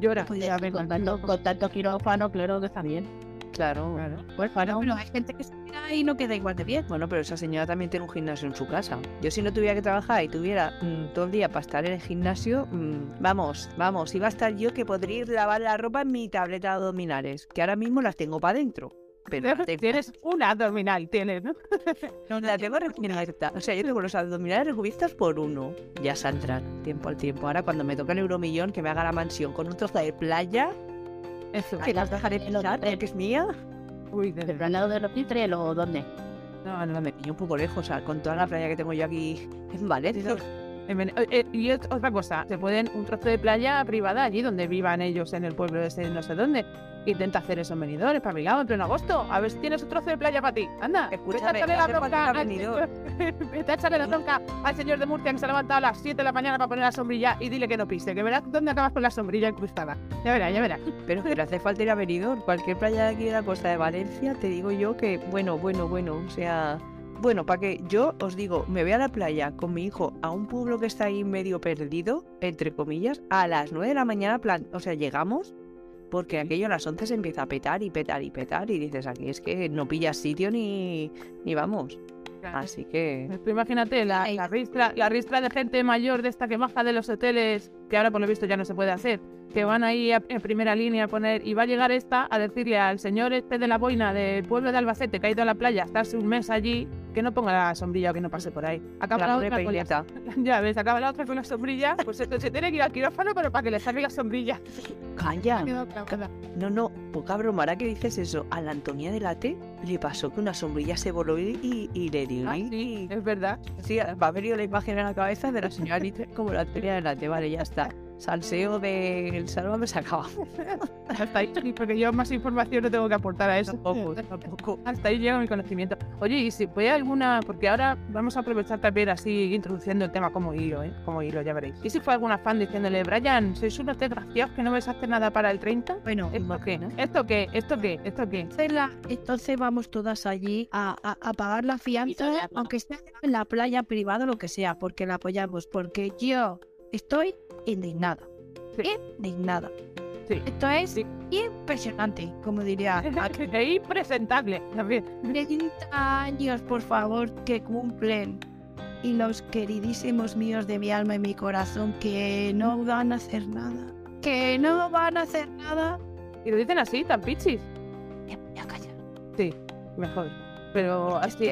Speaker 2: Llora.
Speaker 5: podría haber
Speaker 1: Con tanto, con tanto quirófano, claro que está bien.
Speaker 4: Claro.
Speaker 2: Claro.
Speaker 1: Pues para
Speaker 5: Pero hay gente que se mira y no queda igual de bien.
Speaker 4: Bueno, pero esa señora también tiene un gimnasio en su casa. Yo si no tuviera que trabajar y tuviera mm, todo el día para estar en el gimnasio, mm, vamos, vamos, iba a estar yo que podría ir lavar la ropa en mi tableta de abdominales, que ahora mismo las tengo para adentro. Pero tengo-
Speaker 2: Tienes una abdominal, tienes, ¿no?
Speaker 4: no, la tengo recubierta. O sea, yo tengo los abdominales recubiertos por uno. Ya saldrán, tiempo al tiempo. Ahora cuando me toque el euromillón, que me haga la mansión con un trozo de playa,
Speaker 2: Eso.
Speaker 4: que las dejaré pensar, que es mía.
Speaker 2: Uy, de
Speaker 1: ¿Pero al lado de los Pitrel o dónde?
Speaker 4: No, no, me pillo un poco lejos, o sea, con toda la playa que tengo yo aquí en Valencia.
Speaker 2: Eh, eh, y ot- otra cosa, se pueden un trozo de playa privada allí donde vivan ellos en el pueblo ese no sé dónde. Intenta hacer eso en Benidorm, espabilado, en pleno agosto. A ver si tienes un trozo de playa para ti. Anda,
Speaker 4: Escúchame,
Speaker 2: vete a echarle la bronca al-
Speaker 4: Benidorm.
Speaker 2: Vete a echarle la bronca al señor de Murcia que se ha levantado a las 7 de la mañana para poner la sombrilla y dile que no pise, que verás dónde acabas con la sombrilla incrustada. Ya verás, ya verás.
Speaker 4: Pero que no hace falta ir a Benidorm. Cualquier playa de aquí de la costa de Valencia, te digo yo que, bueno, bueno, bueno, o sea... Bueno, para que yo os digo, me voy a la playa con mi hijo a un pueblo que está ahí medio perdido, entre comillas, a las 9 de la mañana, plan, o sea, llegamos, porque aquello a las 11 se empieza a petar y petar y petar, y dices, aquí es que no pillas sitio ni, ni vamos. Así que...
Speaker 2: Tú imagínate la, la ristra, la ristra de gente mayor de esta que baja de los hoteles, que ahora por lo visto ya no se puede hacer, que van ahí a- en primera línea a poner, y va a llegar esta a decirle al señor este de la boina del pueblo de Albacete que ha ido a la playa a estarse un mes allí, que no ponga la sombrilla o que no pase por ahí. Acaba
Speaker 4: La
Speaker 2: la otra con la, ya ves, acaba la otra con la sombrilla, pues esto se tiene que ir al quirófano, pero para que le salga la sombrilla.
Speaker 4: Calla. No, no, poca broma, ahora que dices eso, a la Antonia de Late le pasó que una sombrilla se voló y, y, le dio.
Speaker 2: Ah, sí, es verdad.
Speaker 4: Sí, me ha venido la imagen en la cabeza de la señora como la Antonia de Late, vale, ya está. Salseo del Sálvame se acaba.
Speaker 2: Hasta ahí, porque yo más información no tengo que aportar a eso.
Speaker 4: Tampoco, tampoco.
Speaker 2: Hasta ahí llega mi conocimiento. Oye, y si fue alguna, porque ahora vamos a aprovechar también así introduciendo el tema como hilo, ¿eh? Como hilo, ya veréis. ¿Y si fue alguna fan diciéndole, Brian, sois unos desgraciados que no vais a hacer nada para el 30?
Speaker 5: Bueno,
Speaker 2: ¿Esto qué? ¿Esto qué? ¿Esto qué? ¿Esto qué?
Speaker 5: entonces, vamos todas allí a, a- a pagar la fianza, aunque esté en la playa privada o lo que sea, porque la apoyamos, porque yo estoy indignada.
Speaker 2: Sí.
Speaker 5: Indignada.
Speaker 2: Sí.
Speaker 5: Esto es
Speaker 2: Sí.
Speaker 5: impresionante, como diría aquel.
Speaker 2: E impresentable también.
Speaker 5: 30 años, por favor, que cumplen. Y los queridísimos míos de mi alma y mi corazón que no van a hacer nada. Que no van a hacer nada.
Speaker 2: Y lo dicen así, tan pichis.
Speaker 5: Me voy a callar.
Speaker 2: Sí, mejor. Pero así,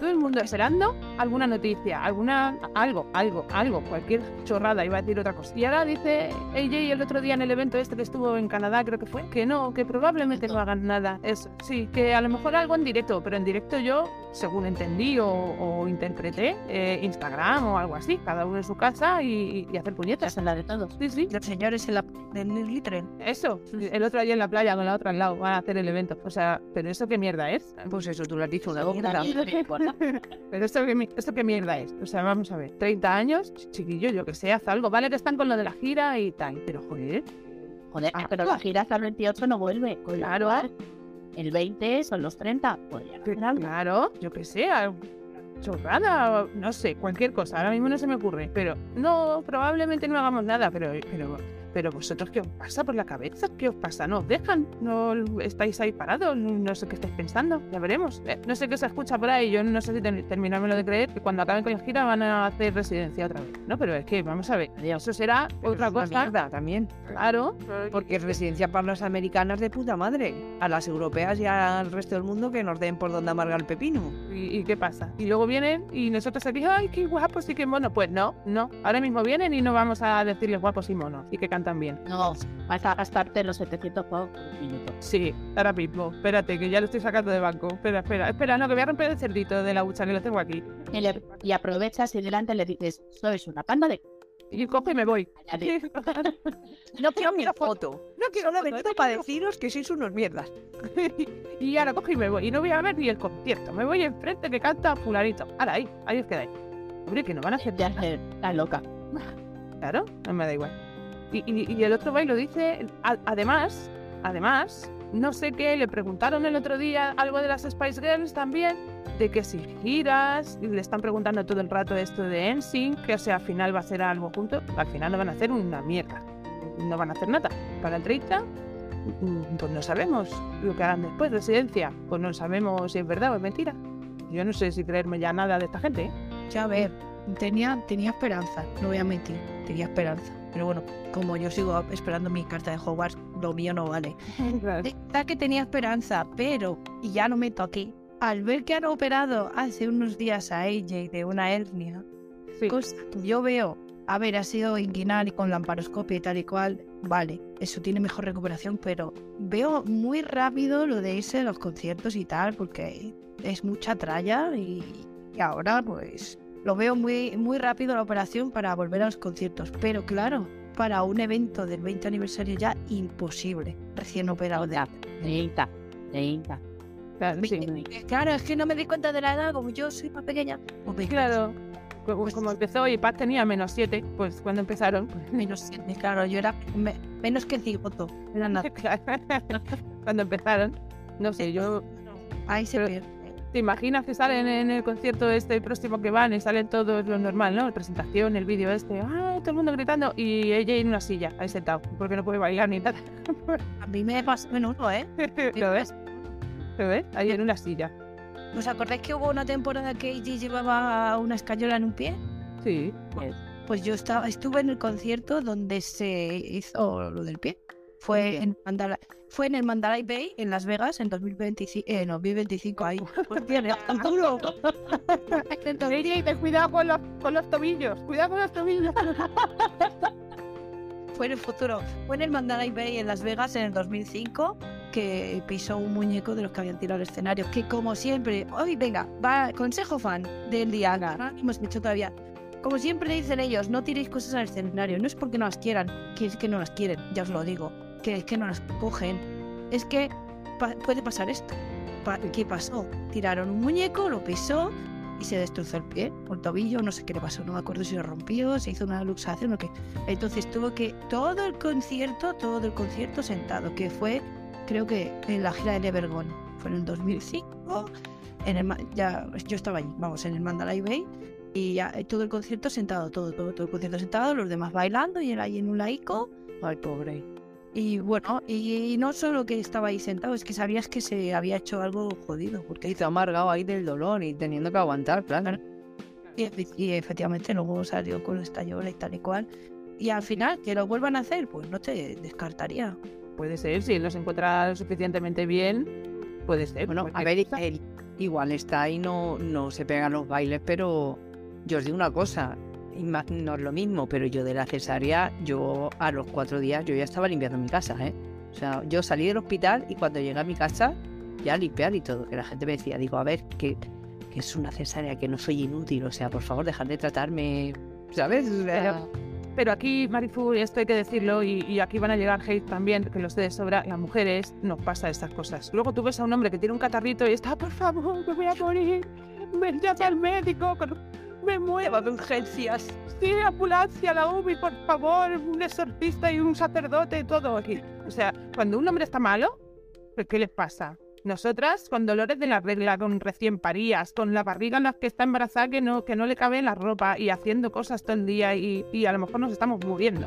Speaker 2: todo el mundo esperando alguna noticia, alguna algo, algo, algo, cualquier chorrada, iba a decir otra cosa. Y ahora dice AJ el otro día en el evento este que estuvo en Canadá, creo que fue, que no, que probablemente no hagan nada. Eso, sí, que a lo mejor algo en directo, pero en directo yo, según entendí o, o interpreté, eh, Instagram o algo así, cada uno en su casa y, y hacer puñetas.
Speaker 1: es la de todos.
Speaker 2: Sí, sí,
Speaker 5: Los señores en la, en el litre.
Speaker 2: eso. El otro allí en la playa con la otra al lado van a hacer el evento. O sea, pero eso qué mierda es.
Speaker 4: Pues eso, tú lo has dicho una
Speaker 1: Mira,
Speaker 4: mierda.
Speaker 1: mira, ¿qué importa?
Speaker 2: Pero esto qué, esto qué mierda es. O sea, vamos a ver. 30 años, ch- chiquillo, yo que sé, haz algo. Vale que están con lo de la gira y tal. Pero joder.
Speaker 1: Joder,
Speaker 2: Ah,
Speaker 1: pero la gira hasta el 28 no vuelve.
Speaker 2: Claro.
Speaker 1: El 20 son los 30. Podrían hacer algo.
Speaker 2: Claro, yo que sé, al- chorrada, no sé, cualquier cosa. Ahora mismo no se me ocurre. Pero no, probablemente no hagamos nada. Pero, pero, pero vosotros, ¿qué os pasa por la cabeza? ¿Qué os pasa? ¿No os dejan? ¿No estáis ahí parados? No, no sé qué estáis pensando. Ya veremos. Eh, no sé qué se escucha por ahí. Yo no sé si ten- terminármelo de creer que cuando acaben con la gira van a hacer residencia otra vez. No, pero es que, vamos a ver. Eso será otra
Speaker 4: Es una
Speaker 2: cosa.
Speaker 4: mierda también.
Speaker 2: Claro.
Speaker 4: Porque es residencia para las americanas de puta madre. A las europeas y al resto del mundo que nos den por donde amarga el pepino.
Speaker 2: ¿Y, y qué pasa? Y luego vienen y nosotros aquí, ay, qué guapos y qué monos. Pues no, no. Ahora mismo vienen y no vamos a decirles guapos y monos y que cantan bien.
Speaker 1: No, vas a gastarte los 700 pavos por un minuto.
Speaker 2: Sí, ahora mismo. Espérate, que ya lo estoy sacando de banco. Espera, espera, espera, no, que voy a romper el cerdito de la hucha que lo tengo aquí.
Speaker 1: Y, le- y aprovechas y delante le dices, sois una panda de...
Speaker 2: Y cojo y me voy.
Speaker 4: No quiero mi foto.
Speaker 2: No quiero
Speaker 4: Solo he
Speaker 2: foto,
Speaker 4: para deciros que sois unos mierdas.
Speaker 2: y ahora cojo y me voy. Y no voy a ver ni el concierto. Me voy enfrente que canta fulanito. Ahora ahí, ahí os quedáis. Hombre, que no van a hacer
Speaker 1: De hacer la loca.
Speaker 2: Claro, no me da igual. Y, el otro va y lo dice. además, además, no sé qué, le preguntaron el otro día algo de las Spice Girls también, de que si giras, y le están preguntando todo el rato esto de NSYNC, que o sea, al final va a ser algo junto, al final no van a hacer una mierda, no van a hacer nada. Para el 30, mm, pues no sabemos lo que harán después, residencia, pues no sabemos si es verdad o es mentira. Yo no sé si creerme ya nada de esta gente, ¿eh?
Speaker 5: Ya a ver, tenía, tenía esperanza, no voy a mentir, tenía esperanza. Pero bueno, como yo sigo esperando mi carta de Hogwarts, lo mío no vale. De verdad que tenía esperanza, pero, y ya no meto aquí, al ver que han operado hace unos días a AJ de una hernia,
Speaker 2: Sí.
Speaker 5: cosa que yo veo, a ver, ha sido inguinar y con lamparoscopia y tal y cual, vale, eso tiene mejor recuperación, pero veo muy rápido lo de irse a los conciertos y tal, porque es mucha tralla y, y ahora pues lo veo muy, muy rápido la operación para volver a los conciertos. Pero claro, para un evento del 20 aniversario ya imposible, recién operado de
Speaker 1: 30, 30.
Speaker 2: Claro, sí.
Speaker 5: Claro, es que no me di cuenta de la edad, como yo soy más pequeña. Pues
Speaker 2: Claro. Como, como empezó y Paz tenía menos 7, pues cuando empezaron. pues,
Speaker 5: Menos siete, claro, yo era me- menos que cigoto. Era nada.
Speaker 2: cuando empezaron. No sé, yo.
Speaker 5: Ahí se
Speaker 2: Pero-
Speaker 5: pierde.
Speaker 2: ¿Te imaginas que salen en el concierto este próximo que van y salen todos lo normal, ¿no? La presentación, el vídeo este, ¡ah! Todo el mundo gritando y ella en una silla, ahí sentado, porque no puede bailar ni nada.
Speaker 5: A mí me pasó menudo, ¿eh?
Speaker 2: ¿Lo ves? ¿Lo ves? Ahí en una silla.
Speaker 5: ¿Os acordáis que hubo una temporada que AJ llevaba una escayola en un pie?
Speaker 2: Sí.
Speaker 5: Pues yo estaba, estuve en el concierto donde se hizo lo del pie. Fue en, Mandala- fue en el Mandalay Bay, en Las Vegas, en 2025, eh, no, 2025 ahí. Hostia, me duro.
Speaker 2: Cuidado con los, con los tobillos, cuidado con los tobillos.
Speaker 5: Fue en el futuro. Fue en el Mandalay Bay, en Las Vegas, en el 2005, que pisó un muñeco de los que habían tirado al escenario. Que como siempre, hoy venga, va, consejo fan del día, no hemos hecho todavía. Como siempre dicen ellos, no tiréis cosas al escenario. No es porque no las quieran, que es que no las quieren, ya os lo digo. Que es que no las cogen. Es que puede pasar esto. Pa- ¿Qué pasó? Tiraron un muñeco, lo pisó y se destrozó el pie, el tobillo, no sé qué le pasó, no me acuerdo si lo rompió, se hizo una luxación o qué. Entonces tuvo que todo el concierto, todo el concierto sentado, que fue, creo que en la gira de Evergone, fue en el 2005, en el, ya, yo estaba allí, vamos, en el Mandalay Bay, y ya eh, todo el concierto sentado, todo, todo, todo el concierto sentado, los demás bailando y él ahí en un laico. Ay, pobre. Y bueno, y, no solo que estaba ahí sentado, es que sabías que se había hecho algo jodido, porque
Speaker 4: ha amargado ahí del dolor y teniendo que aguantar, claro.
Speaker 5: Y, efe- y efectivamente luego salió con esta llora y tal y cual. Y al final, que lo vuelvan a hacer, pues no te descartaría.
Speaker 2: Puede ser, si se encuentra suficientemente bien, puede ser.
Speaker 4: Bueno, a ver, él igual está ahí, no, no se pegan los bailes, pero yo os digo una cosa, no es lo mismo, pero yo de la cesárea, yo a los cuatro días, yo ya estaba limpiando mi casa, ¿eh? O sea, yo salí del hospital y cuando llegué a mi casa, ya limpiar y todo, que la gente me decía, digo, a ver, que, que es una cesárea, que no soy inútil, o sea, por favor, dejad de tratarme, ¿sabes?
Speaker 2: Pero aquí, Marifu, y esto hay que decirlo, y, y aquí van a llegar hate también, que lo sé de sobra, las mujeres nos pasa estas cosas. Luego tú ves a un hombre que tiene un catarrito y está, por favor, me voy a morir, me llama al médico, con- me muevo,
Speaker 4: de urgencias.
Speaker 2: sí, ambulancia, la UBI, por favor, un exorcista y un sacerdote, todo aquí. O sea, cuando un hombre está malo, ¿qué- ¿qué les pasa? Nosotras, con dolores de la regla, con recién parías, con la barriga en la que está embarazada que no, que no le cabe la ropa y haciendo cosas todo el día y, y a lo mejor nos estamos muriendo.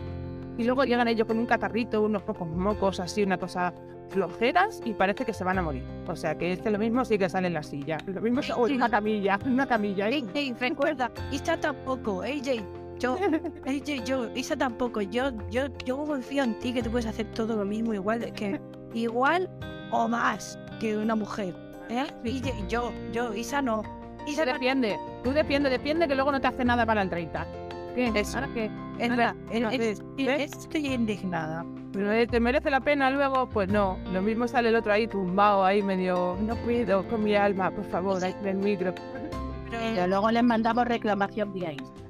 Speaker 2: Y luego llegan ellos con un catarrito, unos pocos mocos, así, una cosa flojeras y parece que se van a morir. O sea, que este lo mismo sí que sale en la silla. Lo mismo es o en una camilla, una camilla. ¿eh?
Speaker 5: Recuerda, Isa tampoco, AJ, yo, AJ, yo, Isa tampoco, yo, yo, yo confío en ti que tú puedes hacer todo lo mismo, igual que, igual o más que una mujer. ¿Eh? AJ, yo, yo, Isa no. Isa
Speaker 2: Tú defiende, tú defiende, defiende que luego no te hace nada para el 30. ¿Qué?
Speaker 5: Eso.
Speaker 2: ¿Ahora qué?
Speaker 5: es verdad, es- es-
Speaker 2: ¿Ves?
Speaker 5: estoy indignada.
Speaker 2: Pero eh, ¿te merece la pena luego? Pues no. Lo mismo sale el otro ahí tumbado, ahí medio, no puedo con mi alma, por favor, ahí en el micro.
Speaker 1: Pero luego les mandamos reclamación vía Instagram.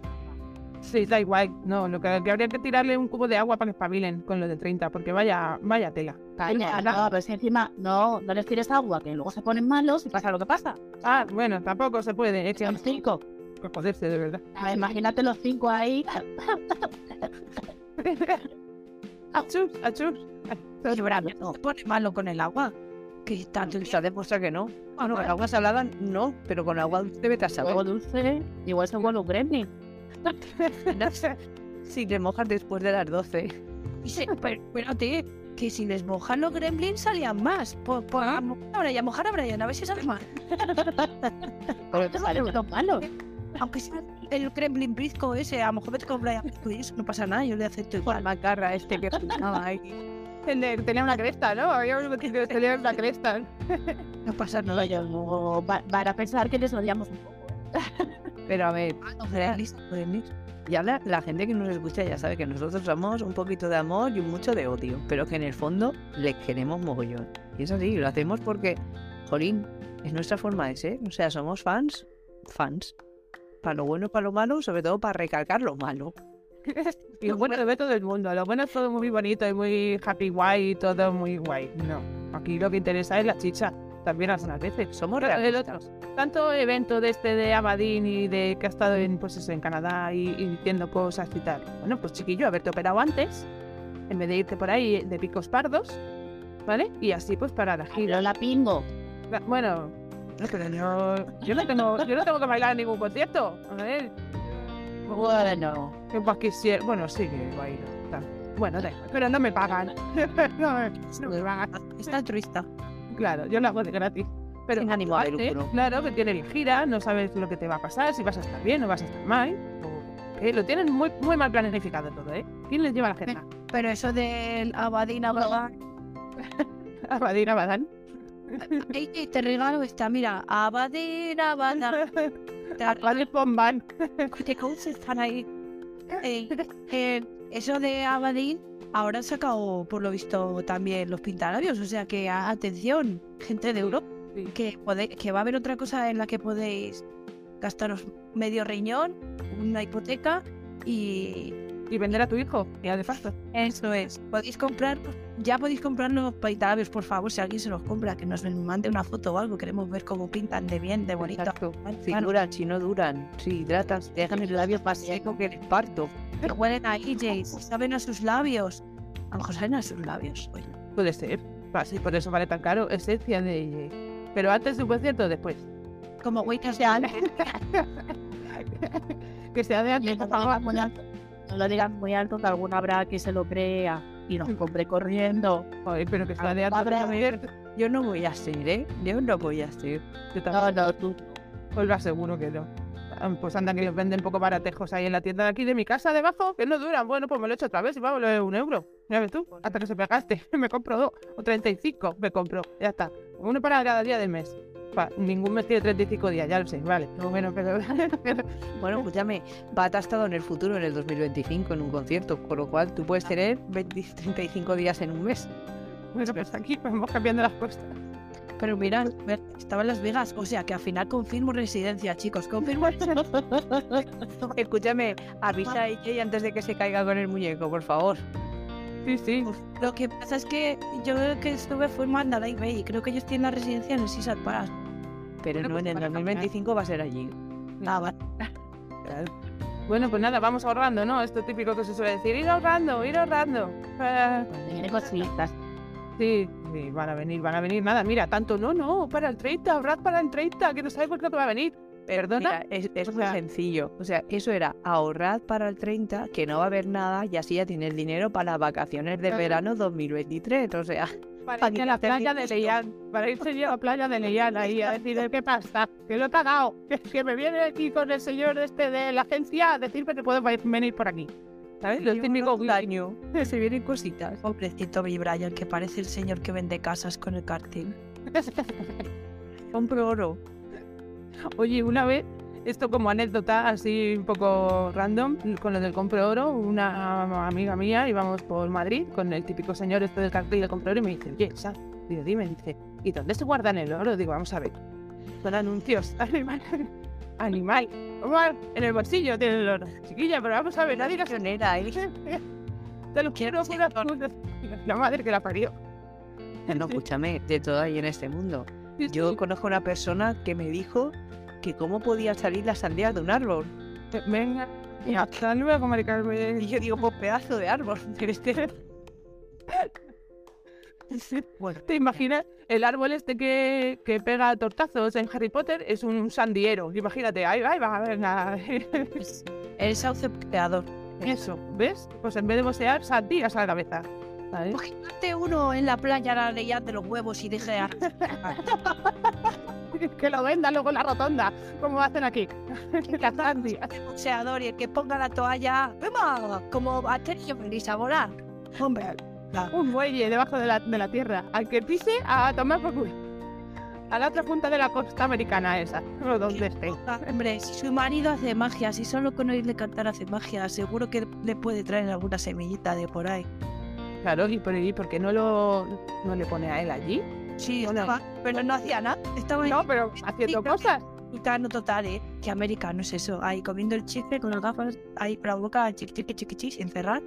Speaker 2: Sí, da igual. No, lo que, que habría que tirarle un cubo de agua para que espabilen con lo de 30, porque vaya, vaya tela.
Speaker 1: Caña, no, pero si encima no, no les tires agua, que luego se ponen malos y pasa lo que pasa.
Speaker 2: Ah, bueno, tampoco se puede. Es que
Speaker 1: Son cinco.
Speaker 2: Que joderse, de verdad.
Speaker 1: A ver, imagínate los cinco ahí.
Speaker 2: achus, achus.
Speaker 5: Llorando. Se pone malo con el agua. Que tanto
Speaker 4: Se demuestra que no. Bueno, con agua salada no, pero con agua dulce vete a saber.
Speaker 1: Huevo dulce, igual vuelve un gremlin.
Speaker 4: Si te mojas después de las 12.
Speaker 5: Y se- pero, espérate, que si les mojan los gremlins salían más. Por, por, a mojar a Brian, mojar a Brian, a ver si sale más.
Speaker 1: Pero te salen los malos.
Speaker 5: Aunque sea el gremlin brisco ese, a lo mejor vete con Brian Brisco y eso no pasa nada, yo le acepto igual.
Speaker 4: macarra este que ahí.
Speaker 2: Tenía una cresta, ¿no? Había uno que tenía una cresta.
Speaker 5: No pasa nada.
Speaker 1: Yo, no, va- van a pensar que les odiamos un poco. ¿eh?
Speaker 4: Pero a ver,
Speaker 5: Ah,
Speaker 4: ya la, la gente que nos escucha ya sabe que nosotros somos un poquito de amor y un mucho de odio, pero que en el fondo les queremos mogollón. Y es así, lo hacemos porque, jolín, es nuestra forma de ser. O sea, somos fans, fans. Para lo bueno, para lo malo, sobre todo para recalcar lo malo.
Speaker 2: y lo bueno lo ve todo el mundo. Lo bueno es todo muy bonito y muy happy guay todo muy guay. No, aquí lo que interesa es la chicha. También algunas veces.
Speaker 4: Somos realistas.
Speaker 2: Tanto evento de este de Abadín y de que ha estado en, pues eso, en Canadá y, y diciendo cosas y tal. Bueno, pues chiquillo, haberte operado antes, en vez de irte por ahí de picos pardos, ¿vale? Y así pues para la gira.
Speaker 1: Pero la pingo.
Speaker 2: Bueno, no, pero yo, yo no tengo, yo no tengo que bailar en ningún concierto. A ver,
Speaker 1: Bueno.
Speaker 2: pues quisiera, bueno, sí que bailo. Bueno, pero no me pagan. no, me, pagan.
Speaker 5: Está altruista.
Speaker 2: Claro, yo lo hago de gratis. Pero
Speaker 4: Sin ánimo de lucro.
Speaker 2: Claro, que tienen gira, no sabes lo que te va a pasar, si vas a estar bien o vas a estar mal. o- que lo tienen muy, muy mal planificado todo, ¿eh? ¿Quién les lleva la agenda?
Speaker 5: Pero eso del Abadín, Abadán.
Speaker 2: Abadín, Abadán.
Speaker 5: Te regalo esta, mira. Abadín, Abadán. Te. Escuche, ¿cómo se están ahí? Eh, eh, eso de Abadín, ahora han sacado, por lo visto, también los pintalabios. O sea que, atención, gente de Europa,
Speaker 2: Sí.
Speaker 5: que, pode- que va a haber otra cosa en la que podéis gastaros medio riñón, una hipoteca y
Speaker 2: Y vender a tu hijo, ya de facto.
Speaker 5: eso es. Podéis comprar, ya podéis comprar los pintalabios, por favor, si alguien se los compra, que nos mande una foto o algo. Queremos ver cómo pintan de bien, de bonito.
Speaker 4: Exacto. Si
Speaker 5: Claro.
Speaker 4: duran, si no duran, si hidratan, si dejan el labio más seco que el parto.
Speaker 5: Pero huelen a EJs, saben a sus labios. A lo mejor saben a sus labios. Oye.
Speaker 2: Puede ser. Sí, por eso vale tan caro. Esencia de... Pero antes de un concierto después.
Speaker 5: Como huitas de antes.
Speaker 2: que sea de antes, por favor.
Speaker 1: No lo digas muy alto, que alguno habrá que se lo crea y nos compre corriendo.
Speaker 2: Joder, pero que sea de.
Speaker 4: Yo no voy a ser, ¿eh? Yo no voy a ser.
Speaker 2: Yo.
Speaker 1: No, no, tú.
Speaker 2: Os lo aseguro que no. Ah, Pues anda que los venden poco baratejos ahí en la tienda de aquí de mi casa debajo, que no duran. Bueno, pues me lo he hecho otra vez y vamos, un euro. Ya ves tú, hasta que se me gaste. Me compro dos o 35, me compro. Ya está. Uno para cada día del mes. Pa, ningún mes tiene 35 días, ya lo sé, vale. No, bueno, pero... pero-
Speaker 4: Bueno, escúchame, Bata ha estado en el futuro, en el 2025, en un concierto, con lo cual tú puedes tener 20, 35 días en un mes.
Speaker 2: bueno, pues aquí vamos cambiando las cosas.
Speaker 5: Pero mirad, estaba en Las Vegas. O sea que al final confirmo residencia, chicos. Confirmo
Speaker 4: Escúchame, avisa a AJ antes de que se caiga con el muñeco, por favor.
Speaker 2: Sí, sí.
Speaker 5: Lo que pasa es que yo que estuve fue en Mandalay Bay y creo que ellos tienen la residencia en el Caesar Palace.
Speaker 4: Pero
Speaker 2: Bueno,
Speaker 4: no,
Speaker 2: pues
Speaker 4: en el
Speaker 2: para cambiar.
Speaker 4: 2025 va a ser allí.
Speaker 5: Ah, vale.
Speaker 2: Bueno, pues nada, vamos ahorrando, ¿no? Esto típico que se suele decir, ir ahorrando, ir ahorrando. Ah,
Speaker 1: Tiene cositas.
Speaker 2: Sí, sí, van a venir, van a venir. Nada, mira, tanto no, no, para el 30, ahorrad para el 30, que no lo que va a venir. ¿Perdona?
Speaker 4: Mira, es, es
Speaker 2: O
Speaker 4: muy sencillo. O sea, eso era ahorrad para el 30, que no va a haber nada, y así ya tienes dinero para las vacaciones de verano 2023. O sea,
Speaker 2: Para irse a la
Speaker 4: te
Speaker 2: playa de Leyán, para irse yo a la playa de Leyán ahí a decir, ¿qué pasa? Que lo he pagado, que, que me viene aquí con el señor este de la agencia a decirme que puedo va- venir por aquí. ¿Sabes? Los típicos
Speaker 4: daño. Se vienen cositas.
Speaker 5: Pobrecito Billy Bryan, que parece el señor que vende casas con el cartel.
Speaker 4: Compro oro.
Speaker 2: Oye, una vez, esto como anécdota así un poco random, con lo del compro oro, una amiga mía íbamos por Madrid con el típico señor este del cartel del compro oro y me dice, oye, Sa, digo, dime, dice, ¿y dónde se guardan el oro? Digo, vamos a ver, son anuncios, animal, animal, en el bolsillo tiene el oro. Chiquilla, pero vamos a ver, nadie lo
Speaker 4: Pionera, ¿eh?
Speaker 2: Te lo quiero por la La madre que la parió.
Speaker 4: No, escúchame, de todo hay en este mundo. Yo conozco una persona que me dijo que cómo podía salir las sandías de un árbol.
Speaker 2: Venga, y hasta luego, Mari
Speaker 4: Y
Speaker 2: Carmen.
Speaker 4: yo digo, pues pedazo de árbol.
Speaker 2: Bueno, ¿te imaginas? El árbol este que, que pega tortazos en Harry Potter es un sandiero. Imagínate, ahí, ahí va a ver nada.
Speaker 5: El sauce creador.
Speaker 2: Eso, ¿ves? Pues en vez de bosear, sandías a la cabeza.
Speaker 5: Imagínate uno en la playa la de los huevos y dije.
Speaker 2: que lo venda luego en la rotonda, como hacen aquí.
Speaker 5: El boxeador y el que ponga la toalla, ¡Vamos! Como Asterix feliz a volar. Hombre,
Speaker 2: Un muelle debajo de la, de la tierra. Al que pise, a tomar por culo. A la otra punta de la costa americana esa, o donde esté.
Speaker 5: hombre, si su marido hace magia, si solo con oírle cantar hace magia, seguro que le puede traer alguna semillita de por ahí.
Speaker 2: Claro, y por, y por qué no lo no le pone a él allí?
Speaker 5: Sí, estaba, pero no hacía nada. Estaba.
Speaker 2: No, pero haciendo cosas.
Speaker 5: americano total, ¿eh? Que americano es eso. Ahí comiendo el chicle con las gafas, ahí con la boca chiqui chiqui chiqui chiqui, sin cerrar.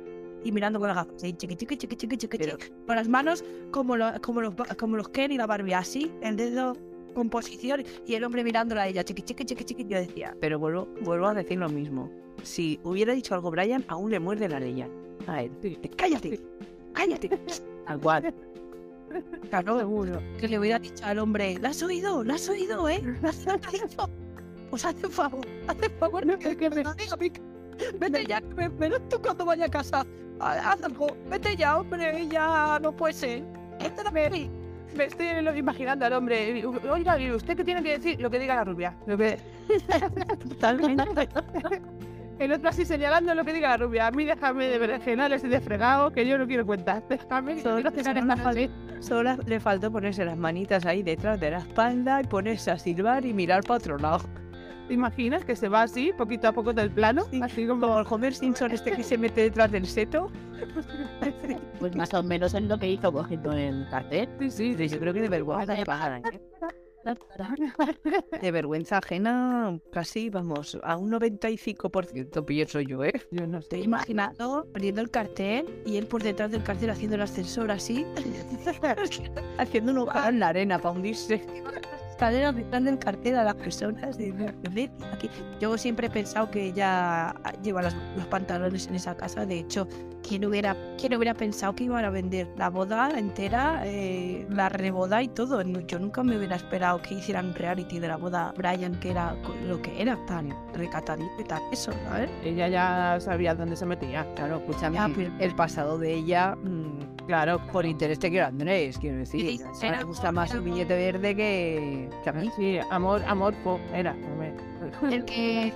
Speaker 5: Y mirando con las gafas, ahí chiqui chiqui chiqui chiqui chiqui. Con las manos como, lo- como, los, como los Ken y la Barbie, así, el dedo con posición y el hombre mirándola a ella, chiqui chiqui chiqui chiqui. Yo decía,
Speaker 4: Pero vuelvo, vuelvo a decir lo mismo. Si hubiera dicho algo Brian, aún le muerde la leña. A él.
Speaker 5: cállate, cállate.
Speaker 1: Cual.
Speaker 5: Claro, seguro. Que le hubiera dicho al hombre, ¿la has oído? ¿La has oído, eh? ¿La has oído? Pues haz un favor, haz un favor, no, que, que me diga. Vete ya, que me verás tú cuando vaya a casa. Ha- Haz algo, vete ya, hombre, ya no puede ser. Me...
Speaker 2: Me estoy imaginando al hombre. Oiga, ¿y usted qué tiene que decir? Lo que diga la rubia. Lo que...
Speaker 5: Totalmente.
Speaker 2: El otro así señalando lo que diga la rubia. A mí déjame de berenjenales y de fregado, que yo no quiero cuentar. Déjame que
Speaker 5: Solo
Speaker 2: la pared.
Speaker 4: Solo le faltó ponerse las manitas ahí detrás de la espalda y ponerse a silbar y mirar para otro lado.
Speaker 2: ¿Te imaginas que se va así, poquito a poco del plano? Así como...
Speaker 4: Como el Homer Simpson este que se mete detrás del seto.
Speaker 1: Pues más o menos es lo que hizo cogiendo el cartel.
Speaker 2: Sí, sí, sí.
Speaker 4: Yo creo que de vergüenza ajena, ¿eh? De vergüenza ajena, casi, vamos, a un 95% pienso yo, ¿eh?
Speaker 2: Yo no
Speaker 5: Estoy imaginando abriendo el cartel y él por detrás del cartel haciendo el ascensor así.
Speaker 4: Haciendo un hogar en la arena para hundirse.
Speaker 5: Escaleras detrás del cartel a las personas de, aquí. Yo siempre he pensado que ella lleva las- los pantalones en esa casa. De hecho, ¿quién hubiera, quién hubiera pensado que iban a vender la boda entera, eh, la reboda y todo? Yo nunca me hubiera esperado que hicieran un reality de la boda Brian, que era lo que era, tan recatadito y tal. Eso.
Speaker 2: Ella ya sabía dónde se metía.
Speaker 4: Claro, escúchame,
Speaker 5: Ya, pero-
Speaker 4: el pasado de ella, mm, claro, por interés te quiero Andrés, quiero decir.
Speaker 5: Sí,
Speaker 4: le gusta más el billete verde que, que a mí.
Speaker 2: Sí, amor, amor, era.
Speaker 5: El que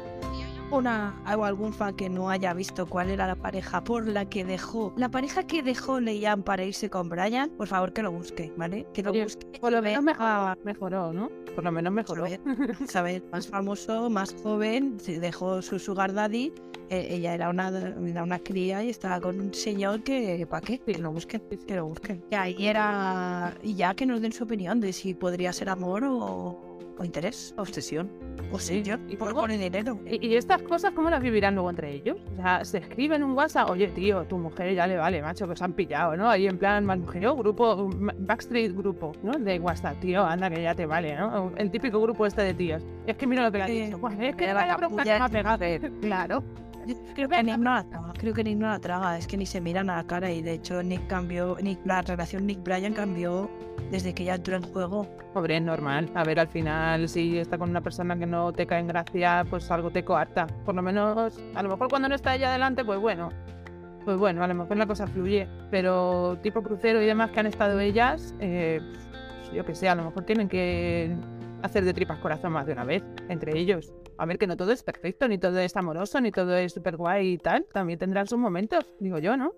Speaker 5: una o algún fan que no haya visto cuál era la pareja por la que dejó, la pareja que dejó Leian para irse con Brian, por favor que lo busque, ¿vale? Que lo
Speaker 2: Oye,
Speaker 5: busque.
Speaker 2: Por lo menos
Speaker 5: Ah,
Speaker 2: mejoró, ¿no? Por lo menos mejoró.
Speaker 5: saber, saber, más famoso, más joven, se dejó su sugar daddy. Eh, ella era una, era una cría y estaba con un señor que, ¿para qué? Que lo busquen, que lo busquen. Y ahí era, y ya que nos den su opinión de si podría ser amor o, o interés,
Speaker 4: Obsesión.
Speaker 5: o sí, yo,
Speaker 2: y
Speaker 5: por
Speaker 2: luego-
Speaker 5: poner dinero.
Speaker 2: ¿Y, y estas cosas cómo las vivirán luego entre ellos? O sea, se escriben un WhatsApp, oye, tío, tu mujer ya le vale, macho, que os han pillado, ¿no? Ahí en plan, yo, grupo, ma- Backstreet grupo, ¿no? De WhatsApp, tío, anda, que ya te vale, ¿no? El típico grupo este de tíos. Es que mira lo que le ha dicho. Buah, es que vaya
Speaker 5: la
Speaker 2: bronca que me ha pegado. Claro.
Speaker 5: Creo que Nick no la traga, creo que Nick no la traga, es que ni se miran a la cara y de hecho Nick cambió, Nick, la relación Nick Bryan cambió desde que ya entró en juego.
Speaker 2: Hombre, es normal. A ver, al final, si está con una persona que no te cae en gracia, pues algo te coarta. Por lo menos, a lo mejor cuando no está ella delante, pues bueno. Pues bueno, a lo mejor la cosa fluye. Pero tipo crucero y demás que han estado ellas, eh, yo que sé, a lo mejor tienen que hacer de tripas corazón más de una vez entre ellos. A ver, que no todo es perfecto, ni todo es amoroso, ni todo es súper guay y tal. También tendrán sus momentos, digo yo, ¿no?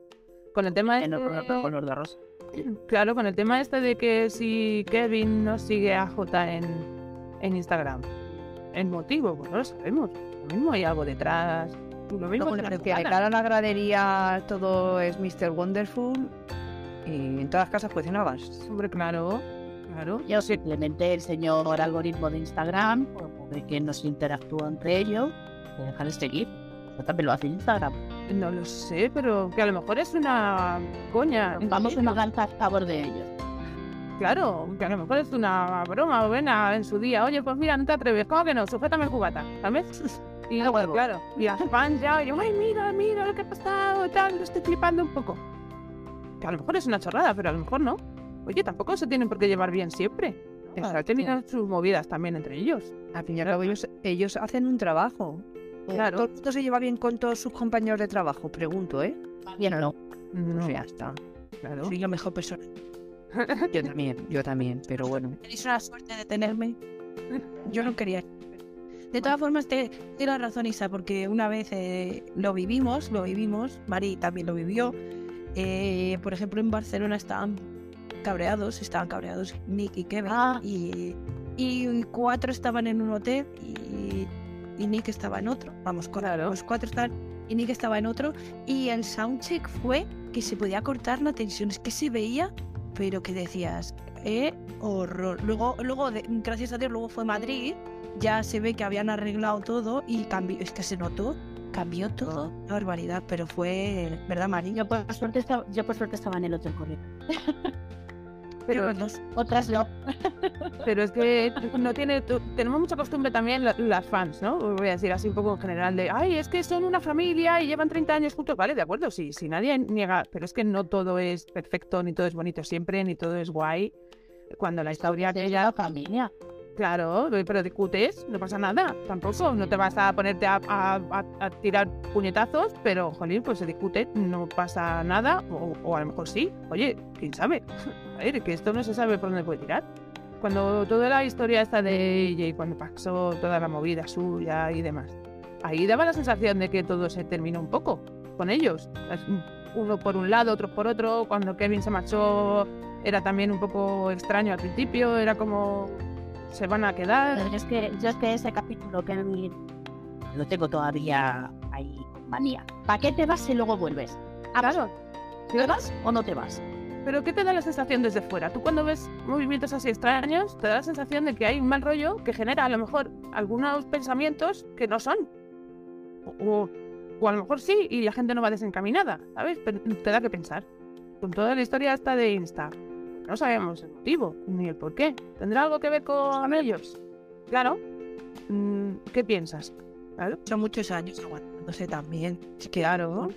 Speaker 2: Con el tema
Speaker 1: En
Speaker 2: de...
Speaker 1: otro color de rosa.
Speaker 2: Claro, con el tema este de que si Kevin no sigue a J en, en Instagram, el motivo, pues no lo sabemos. Lo mismo hay algo detrás. Lo mismo
Speaker 4: que
Speaker 2: ganas.
Speaker 4: cara a la gradería todo es Mr. Wonderful y en todas las casas funcionabas.
Speaker 2: Hombre, claro, claro.
Speaker 1: Yo simplemente el señor algoritmo de Instagram, ve que no se interactúa entre ellos, te dejan de seguir. Eso también lo hace Instagram.
Speaker 2: No lo sé, pero que a lo mejor es una coña.
Speaker 1: Vamos una danza a favor de ellos.
Speaker 2: Claro, que a lo mejor es una broma buena en su día. Oye, pues mira, no te atreves. ¿Cómo que no? Sujétame el cubata, ¿sabes? Y
Speaker 1: A huevo.
Speaker 2: claro, y las fans ya, y yo, ay, mira, mira lo que ha pasado tal, lo estoy flipando un poco. Que a lo mejor es una chorrada, pero a lo mejor no. Oye, tampoco se tienen por qué llevar bien siempre. Tienen sus movidas también entre ellos.
Speaker 4: Al fin y al cabo, ellos, ellos hacen un trabajo.
Speaker 2: Claro.
Speaker 4: ¿Todo el mundo se lleva bien con todos sus compañeros de trabajo? Pregunto, ¿eh?
Speaker 1: Bien o no.
Speaker 2: No,
Speaker 4: Pues ya está.
Speaker 2: claro.
Speaker 5: Soy la mejor persona.
Speaker 4: Yo también, yo también, pero bueno.
Speaker 5: Tenéis una suerte de tenerme. Yo no quería. De todas formas, te, tienes razón, Isa, porque una vez eh, lo vivimos, lo vivimos, Mari también lo vivió. Eh, por ejemplo, en Barcelona estaban cabreados, estaban cabreados Nick y Kevin.
Speaker 1: Ah.
Speaker 5: Y, y cuatro estaban en un hotel y, y Nick estaba en otro. Vamos, cuatro,
Speaker 2: Claro.
Speaker 5: los cuatro estaban y Nick estaba en otro. Y el soundcheck fue que se podía cortar la tensión, es que se veía, pero que decías, eh, horror. Luego, luego de- gracias a Dios, luego fue Madrid ya se ve que habían arreglado todo y cambió, es que se notó, cambió todo, una barbaridad, pero fue, ¿verdad, Mari?
Speaker 1: Yo por suerte estaba, yo por suerte estaba en el hotel correcto.
Speaker 2: Pero,
Speaker 1: Otras no.
Speaker 2: pero es que no tiene, tenemos mucha costumbre también la- las fans, ¿no? Voy a decir así un poco en general de, ay, es que son una familia y llevan 30 años juntos. Vale, de acuerdo, sí, sí, nadie niega, pero es que no todo es perfecto, ni todo es bonito siempre, ni todo es guay. Cuando la historia
Speaker 1: De
Speaker 2: que
Speaker 1: la familia.
Speaker 2: Claro, pero discutes, no pasa nada, tampoco. No te vas a ponerte a, a- a- a tirar puñetazos, pero, jolín, pues se discute, no pasa nada, o, o a lo mejor sí. Oye, quién sabe. A ver, que esto no se sabe por dónde puede tirar. Cuando toda la historia esta de ella y cuando pasó toda la movida suya y demás, ahí daba la sensación de que todo se terminó un poco con ellos. Uno por un lado, otro por otro. Cuando Kevin se marchó era también un poco extraño al principio, era como se van a quedar.
Speaker 1: Pero es que yo es que ese capítulo que lo tengo todavía ahí manía. ¿Para qué te vas y luego vuelves? Ah,
Speaker 2: Claro.
Speaker 1: ¿Te vas o no te vas?
Speaker 2: Pero ¿qué te da la sensación desde fuera? Tú cuando ves movimientos así extraños, te da la sensación de que hay un mal rollo que genera a lo mejor algunos pensamientos que no son. O, o- a lo mejor sí, y la gente no va desencaminada, ¿sabes? Pero te da que pensar. Con toda la historia esta de Insta, no sabemos el motivo ni el por qué. ¿Tendrá algo que ver con ellos? Claro. Mm, ¿Qué piensas? Claro.
Speaker 5: Son muchos años aguantándose también.
Speaker 2: Claro.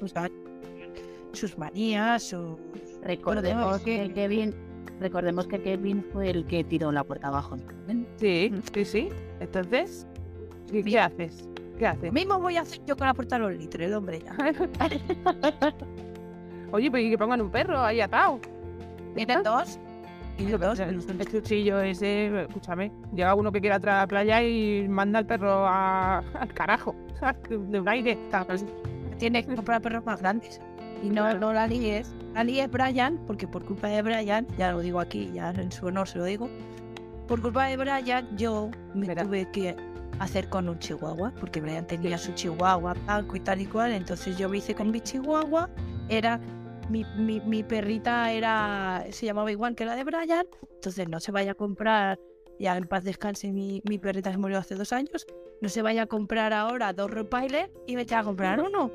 Speaker 5: sus manías, sus...
Speaker 1: Recordemos que Kevin, recordemos que Kevin fue el que tiró la puerta abajo.
Speaker 2: Sí, sí, sí. Entonces, ¿qué, qué haces? ¿Qué haces?
Speaker 5: Mismo voy a hacer yo con la puerta de los litres, hombre, ya.
Speaker 2: Oye, pues que pongan un perro ahí atado.
Speaker 5: Tienen dos. Y dos.
Speaker 2: El, el cuchillo ese, escúchame, llega uno que quiera entrar a la playa y manda al perro a- al carajo, de, un aire.
Speaker 5: Tiene que comprar perros más grandes. Y no, no la líes. La líes Brian, porque por culpa de Brian, ya lo digo aquí, ya en su honor se lo digo. Por culpa de Brian, yo me
Speaker 2: Verá.
Speaker 5: tuve que hacer con un chihuahua, porque Brian tenía su chihuahua blanco y tal y cual. Entonces yo me hice con mi chihuahua. Era. Mi, mi, mi perrita era. Se llamaba igual que la de Brian. Entonces no se vaya a comprar. Ya en paz descanse mi, mi perrita se murió hace dos años. No se vaya a comprar ahora dos Rottweiler y vete a comprar uno.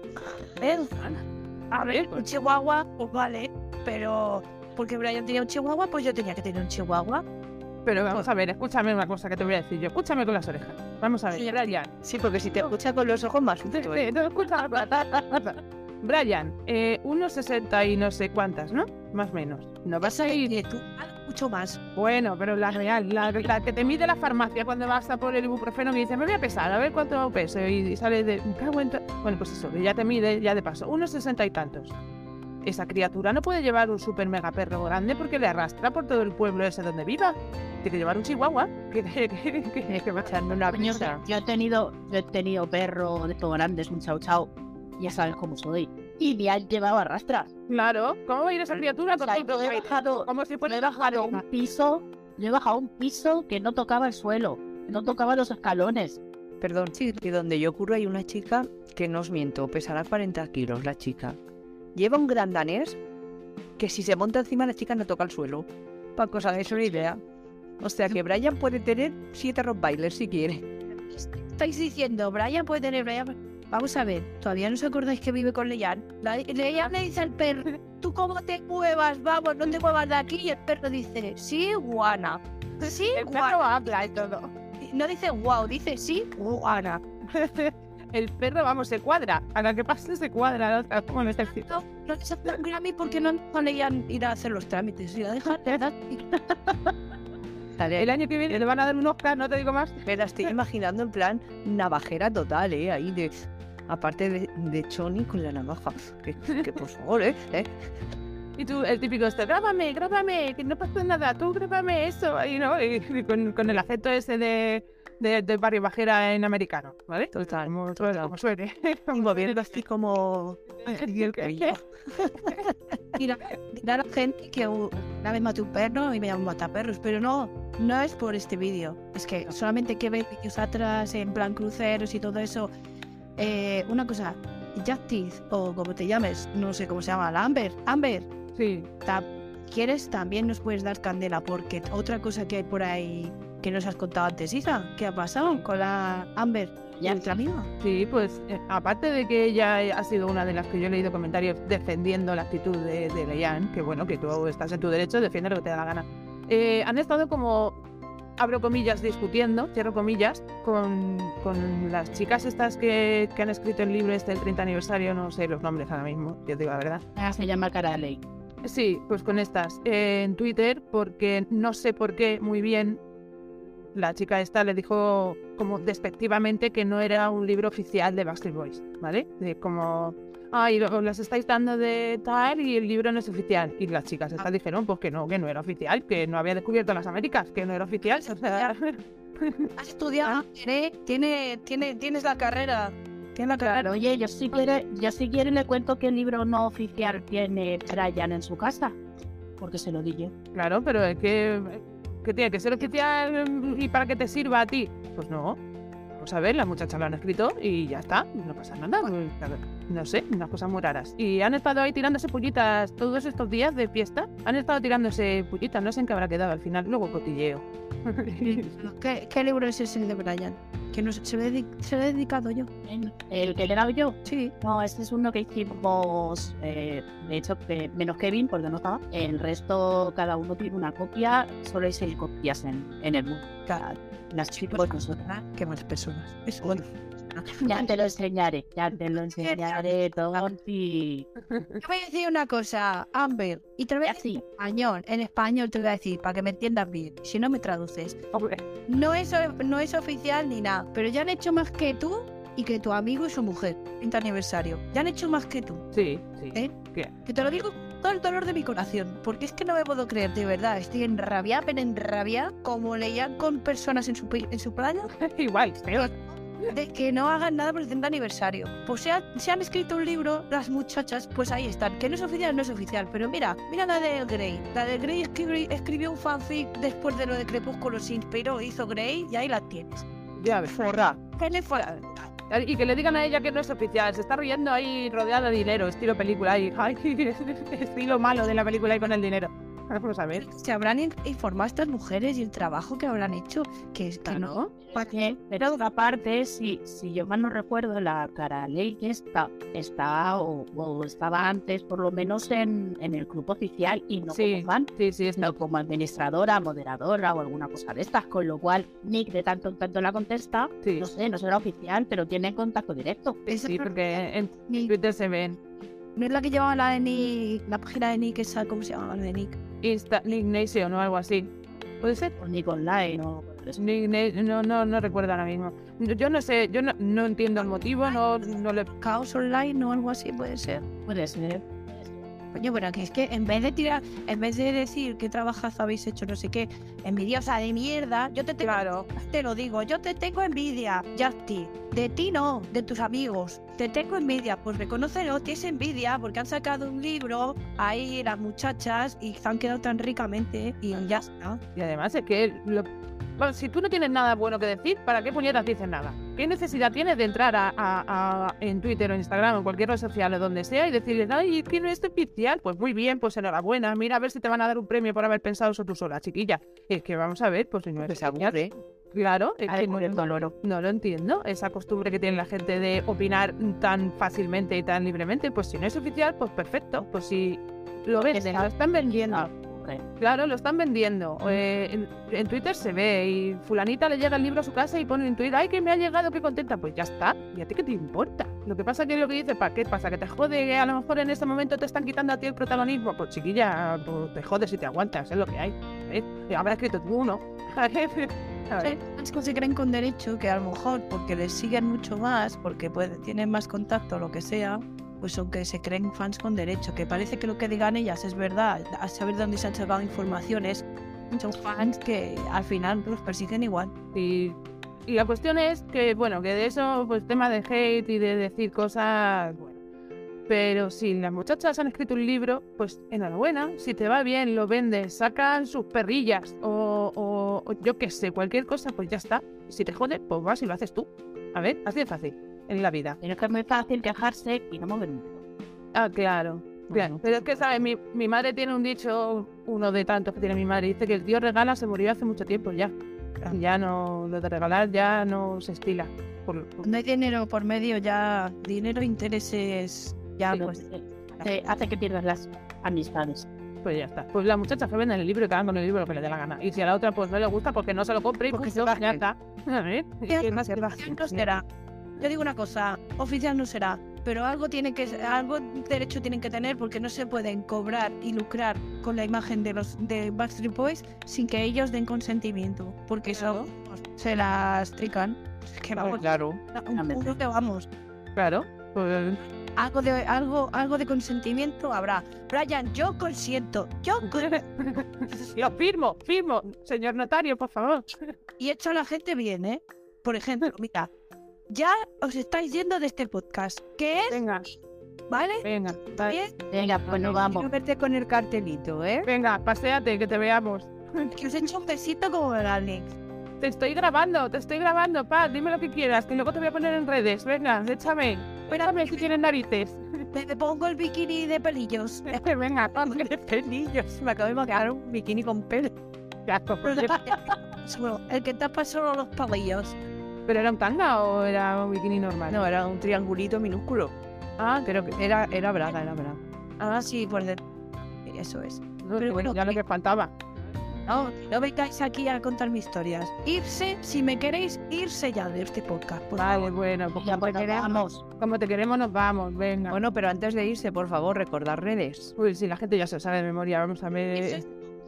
Speaker 5: ¿Eh? A ver, un chihuahua, pues vale, pero porque Brian tenía un chihuahua, pues yo tenía que tener un chihuahua.
Speaker 2: Pero vamos a ver, escúchame una cosa que te voy a decir yo. Escúchame con las orejas. Vamos a ver,
Speaker 5: Sí,
Speaker 2: Brian.
Speaker 4: Sí, porque si te escucha con los ojos más susto,
Speaker 2: sí,
Speaker 4: ¿eh?
Speaker 2: no, escucha. Brian, eh, unos 60 y no sé cuántas, ¿no? Más o menos. No vas a ir
Speaker 5: tú mucho más.
Speaker 2: Bueno, pero la real, la, la que te mide la farmacia cuando vas a por el ibuprofeno y dice, me voy a pesar, a ver cuánto peso, y sale de... Bueno, pues eso, ya te mide, ya de paso, unos sesenta y tantos. Esa criatura no puede llevar un super mega perro grande porque le arrastra por todo el pueblo ese donde viva. Tiene que llevar un chihuahua que, que, que, que- que va a echarme una
Speaker 1: Coño, yo he tenido, yo he tenido perro de estos grandes, un chau chau. Ya sabes cómo soy. Y me han llevado a rastras.
Speaker 2: Claro, ¿cómo va a ir esa criatura
Speaker 1: O
Speaker 2: con
Speaker 1: sea,
Speaker 2: todo
Speaker 1: yo he
Speaker 2: el-
Speaker 1: bajado,
Speaker 2: Como si fuera
Speaker 1: he bajado a un piso, yo he bajado un piso que no tocaba el suelo, no tocaba los escalones.
Speaker 4: Perdón, sí, que donde yo curro hay una chica que no os miento, pesará 40 kilos la chica. Lleva un gran danés que si se monta encima la chica no toca el suelo. Para que os hagáis una idea. O sea que Brian puede tener siete rottweilers si quiere.
Speaker 5: Estáis diciendo, Brian puede tener Brian. Vamos a ver, ¿todavía no os acordáis que vive con Leyan? Leyan le dice al perro, ¿tú cómo te muevas? Vamos, no te muevas de aquí. Y el perro dice, sí, guana. Sí,
Speaker 2: El
Speaker 5: guana.
Speaker 2: perro habla y todo.
Speaker 5: No dice wow, dice sí, guana.
Speaker 2: El perro, vamos, se cuadra. A la que pase se cuadra. ¿no? Ejército.
Speaker 5: No, no les hace un Grammy porque no dejan Leyan ir a hacer los trámites. Y la dejan.
Speaker 2: El año que viene le van a dar un Oscar, no te digo más.
Speaker 4: Me la estoy imaginando en plan navajera total, ¿eh? Ahí de... Aparte de, de Choni con la navaja. Que, que por favor, ¿eh? ¿eh?
Speaker 2: Y tú, el típico este, grábame, grábame, que no pasa nada, tú grábame eso, y, ¿no? y, y con, con el acento ese de, de, de barrio bajera en americano, ¿vale?
Speaker 4: Total,
Speaker 2: Como,
Speaker 4: total.
Speaker 2: como suene.
Speaker 4: Y moviendo así como...
Speaker 2: Y el
Speaker 5: Mira, a la gente que una vez maté un perro y me llaman mataperros, pero no, no es por este vídeo. Es que solamente que ver vídeos atrás en plan cruceros y todo eso. Eh, una cosa, Justice, o como te llames, no sé cómo se llama, la Amber, Amber,
Speaker 2: Sí,
Speaker 5: quieres también nos puedes dar candela, porque otra cosa que hay por ahí que nos has contado antes, Isa, ¿qué ha pasado con la Amber,
Speaker 1: Ya.
Speaker 5: nuestra amiga?
Speaker 2: Sí, pues eh, aparte de que ella ha sido una de las que yo he leído comentarios defendiendo la actitud de, de Leanne, que bueno, que tú estás en tu derecho, defiende lo que te da la gana. eh, han estado como, abro comillas, discutiendo, cierro comillas, con, con las chicas estas que, que han escrito el libro este del 30 aniversario, no sé los nombres ahora mismo, yo te digo la verdad.
Speaker 1: Ah, se llama Cara Ley.
Speaker 2: Sí, pues con estas eh, en Twitter, porque no sé por qué muy bien la chica esta le dijo como despectivamente que no era un libro oficial de Backstreet Boys, ¿vale? De como, ay, lo- las estáis dando de tal y el libro no es oficial. Y las chicas estas dijeron pues que no, que no era oficial, que no había descubierto las Américas, que no era oficial. O sea,
Speaker 5: Has estudiado, tiene, tiene, tiene, tienes la carrera. Tienes la carrera.
Speaker 1: Claro, oye, yo si quiere, yo si quiere le cuento que el libro no oficial tiene Brian en su casa. Porque se lo di yo.
Speaker 2: claro, pero es que, que tiene que ser oficial y para que te sirva a ti. Pues no. Vamos a ver, las muchachas lo han escrito y ya está, no pasa nada. pues, No sé, unas cosas muy raras. Y han estado ahí tirándose pullitas todos estos días de fiesta. Han estado tirándose pullitas, no sé en qué habrá quedado al final. Luego cotilleo.
Speaker 5: ¿Qué, qué libro es ese de Brian? Que nos, se, lo he, se lo he dedicado yo.
Speaker 1: El que le he dado yo.
Speaker 5: Sí.
Speaker 1: No, este es uno que hicimos, eh, de hecho, que menos Kevin, porque no estaba. El resto, cada uno tiene una copia. Solo hay seis copias en, en el mundo.
Speaker 5: Claro.
Speaker 1: Las chicos nosotros.
Speaker 5: Qué más personas. Es
Speaker 1: Bueno, Ya te lo enseñaré, ya te lo enseñaré, Tonti.
Speaker 5: Te voy a decir una cosa, Amber, y te lo voy a decir en español. En español te lo voy a decir para que me entiendas bien. Si no me traduces. No es, no es oficial ni nada, pero ya han hecho más que tú y que tu amigo y su mujer. 30 aniversario. Ya han hecho más que tú.
Speaker 2: sí, sí.
Speaker 5: ¿Eh?
Speaker 2: ¿Qué?
Speaker 5: Que te lo digo todo el dolor de mi corazón. Porque es que no me puedo creer, de verdad. Estoy en rabia, pero en rabia, como leían con personas en su, en su playa,
Speaker 2: Igual, peor.
Speaker 5: de que no hagan nada por el 30 aniversario. Pues se, ha- se han escrito un libro, las muchachas, pues ahí están. Que no es oficial, no es oficial. Pero mira, mira la de Grey. La de Grey escribió, escribió un fanfic después de lo de Crepúsculo, se inspiró, hizo Grey y ahí la tienes.
Speaker 2: Ya ves.
Speaker 5: Forra.
Speaker 2: Y que le digan a ella que no es oficial. Se está riendo ahí rodeada de dinero, estilo película. Ay, estilo malo de la película y con el dinero. Vamos a ver.
Speaker 5: Se habrán in- informado estas mujeres y el trabajo que habrán hecho, que es que no.
Speaker 1: ¿Para qué? Pero aparte, si, si yo mal no recuerdo, la cara ley está, está o, o estaba antes, por lo menos en, en el club oficial y no
Speaker 2: Sí.
Speaker 1: como fan,
Speaker 2: Sí, sí, está.
Speaker 1: no como administradora, moderadora o alguna cosa de estas. Con lo cual, Nick de tanto en tanto la contesta,
Speaker 2: Sí,
Speaker 1: no sé, no será oficial, pero tiene contacto directo.
Speaker 2: Sí, porque en Twitter se ven.
Speaker 5: No es la que llevaba la de Nick, la página de Nick, esa, ¿cómo se llama la de Nick?
Speaker 2: Insta, Nick Nation o algo así. ¿Puede ser?
Speaker 1: O Nick Online o eso.
Speaker 2: Nick Na- no, no, no recuerdo ahora mismo. Yo no sé, yo no, no entiendo el motivo, no, no le...
Speaker 5: Caos Online o algo así puede ser.
Speaker 1: Puede ser.
Speaker 5: Coño, pero que es que en vez de tirar, en vez de decir qué trabajazo habéis hecho, no sé qué, envidiosa de mierda, yo te tengo,
Speaker 2: Claro.
Speaker 5: te lo digo, yo te tengo envidia, Justy. De ti no, de tus amigos. Te tengo envidia, pues reconócelo, tienes envidia porque han sacado un libro ahí las muchachas y se han quedado tan ricamente y ya está.
Speaker 2: Y además es que lo- bueno, si tú no tienes nada bueno que decir, ¿para qué puñetas dices nada? ¿Qué necesidad tienes de entrar a, a- a- en Twitter o Instagram o en cualquier red social o donde sea y decirles, ay, tiene este oficial? Pues muy bien, pues enhorabuena, mira a ver si te van a dar un premio por haber pensado eso tú sola, chiquilla. Es que vamos a ver, pues si no es
Speaker 4: Pues.
Speaker 2: Claro, es que
Speaker 1: el
Speaker 2: no,
Speaker 1: dolor.
Speaker 2: no lo entiendo, esa costumbre que tiene la gente de opinar tan fácilmente y tan libremente, pues si no es oficial, pues perfecto, pues si lo ves,
Speaker 1: Que
Speaker 2: lo están vendiendo. Claro, lo están vendiendo. Eh, en, en Twitter se ve y fulanita le llega el libro a su casa y pone en Twitter, ay, que me ha llegado, qué contenta. Pues ya está. ¿Y a ti qué te importa? Lo que pasa que lo que dice, ¿para qué pasa? ¿Que te jode que a lo mejor en este momento te están quitando a ti el protagonismo? Pues chiquilla, pues te jodes y te aguantas, es lo que hay. ¿eh? Habrá escrito tú uno. A ver.
Speaker 5: Es que se creen con derecho que a lo mejor porque les siguen mucho más, porque puede- tienen más contacto o lo que sea, pues son que se creen fans con derecho, que parece que lo que digan ellas es verdad, a saber dónde se han sacado informaciones, son fans que al final los persiguen igual.
Speaker 2: Y, y la cuestión es que, bueno, que de eso, pues tema de hate y de decir cosas, bueno. Pero si las muchachas han escrito un libro, pues enhorabuena, si te va bien, lo vendes, sacan sus perrillas o, o- o yo qué sé, cualquier cosa, pues ya está. Si te jode, pues vas y lo haces tú. A ver, así de fácil en la vida.
Speaker 1: Pero es que es muy fácil quejarse y no mover un dedo.
Speaker 2: Ah, claro. Pero es que, ¿sabes? Mi, mi madre tiene un dicho, uno de tantos que tiene mi madre, dice que el tío regala se murió hace mucho tiempo ya. Ya no, lo de regalar ya no se estila. Por- por-
Speaker 5: No hay dinero por medio, ya dinero, intereses, ya pues.
Speaker 1: eh, hace, hace que pierdas las amistades.
Speaker 2: Pues ya está. Pues las muchachas que venden el libro y que hagan con el libro lo que le dé la gana. Y si a la otra pues no le gusta, porque no se lo compre y
Speaker 5: Porque
Speaker 2: pues
Speaker 5: se
Speaker 2: ya está. A ver,
Speaker 5: será. Yo digo una cosa, oficial no será, pero algo tiene que algo derecho tienen que tener porque no se pueden cobrar y lucrar con la imagen de los de Backstreet Boys sin que ellos den consentimiento, porque eso se las trican. Es que vamos,
Speaker 2: Claro,
Speaker 5: un puro que vamos.
Speaker 2: claro. Pues,
Speaker 5: Algo de algo algo de consentimiento habrá. Brian, yo consiento, yo
Speaker 2: yo firmo, firmo. Señor notario, por favor.
Speaker 5: y a la gente bien, ¿eh? Por ejemplo, mira, ya os estáis yendo de este podcast, ¿qué es?
Speaker 2: Venga,
Speaker 5: ¿Vale?
Speaker 2: venga.
Speaker 1: Venga, pues nos vamos.
Speaker 4: Quiero verte con el cartelito, ¿eh?
Speaker 2: venga, paséate, que te veamos.
Speaker 5: Que os he hecho un besito como el Alex.
Speaker 2: Te estoy grabando, te estoy grabando, pa, dime lo que quieras, que luego te voy a poner en redes. Venga, échame. Espérame si tienes narices.
Speaker 5: Me me pongo el bikini de pelillos.
Speaker 2: Venga, ponme de pelillos.
Speaker 4: Me acabo de imaginar un bikini con pelo.
Speaker 5: Solo- El que tapa solo los pelillos.
Speaker 2: ¿Pero era un tanga o era un bikini normal?
Speaker 4: No, era un triangulito minúsculo.
Speaker 2: Ah,
Speaker 4: Pero era, era braga, era braga.
Speaker 5: Ah, sí, por de... Eso es.
Speaker 2: no,
Speaker 5: pero bueno,
Speaker 2: ya lo
Speaker 5: que-
Speaker 2: que faltaba.
Speaker 5: No, no vengáis aquí a contar mis historias. Irse, si me queréis, irse ya de este podcast. por
Speaker 2: Vale,
Speaker 5: favor.
Speaker 2: bueno, pues
Speaker 1: Ya,
Speaker 2: como te queremos,
Speaker 1: vamos.
Speaker 2: como te queremos nos vamos, venga.
Speaker 4: Bueno, pero antes de irse, por favor, recordar redes.
Speaker 2: Uy, si la gente ya se sabe de memoria, vamos a ver.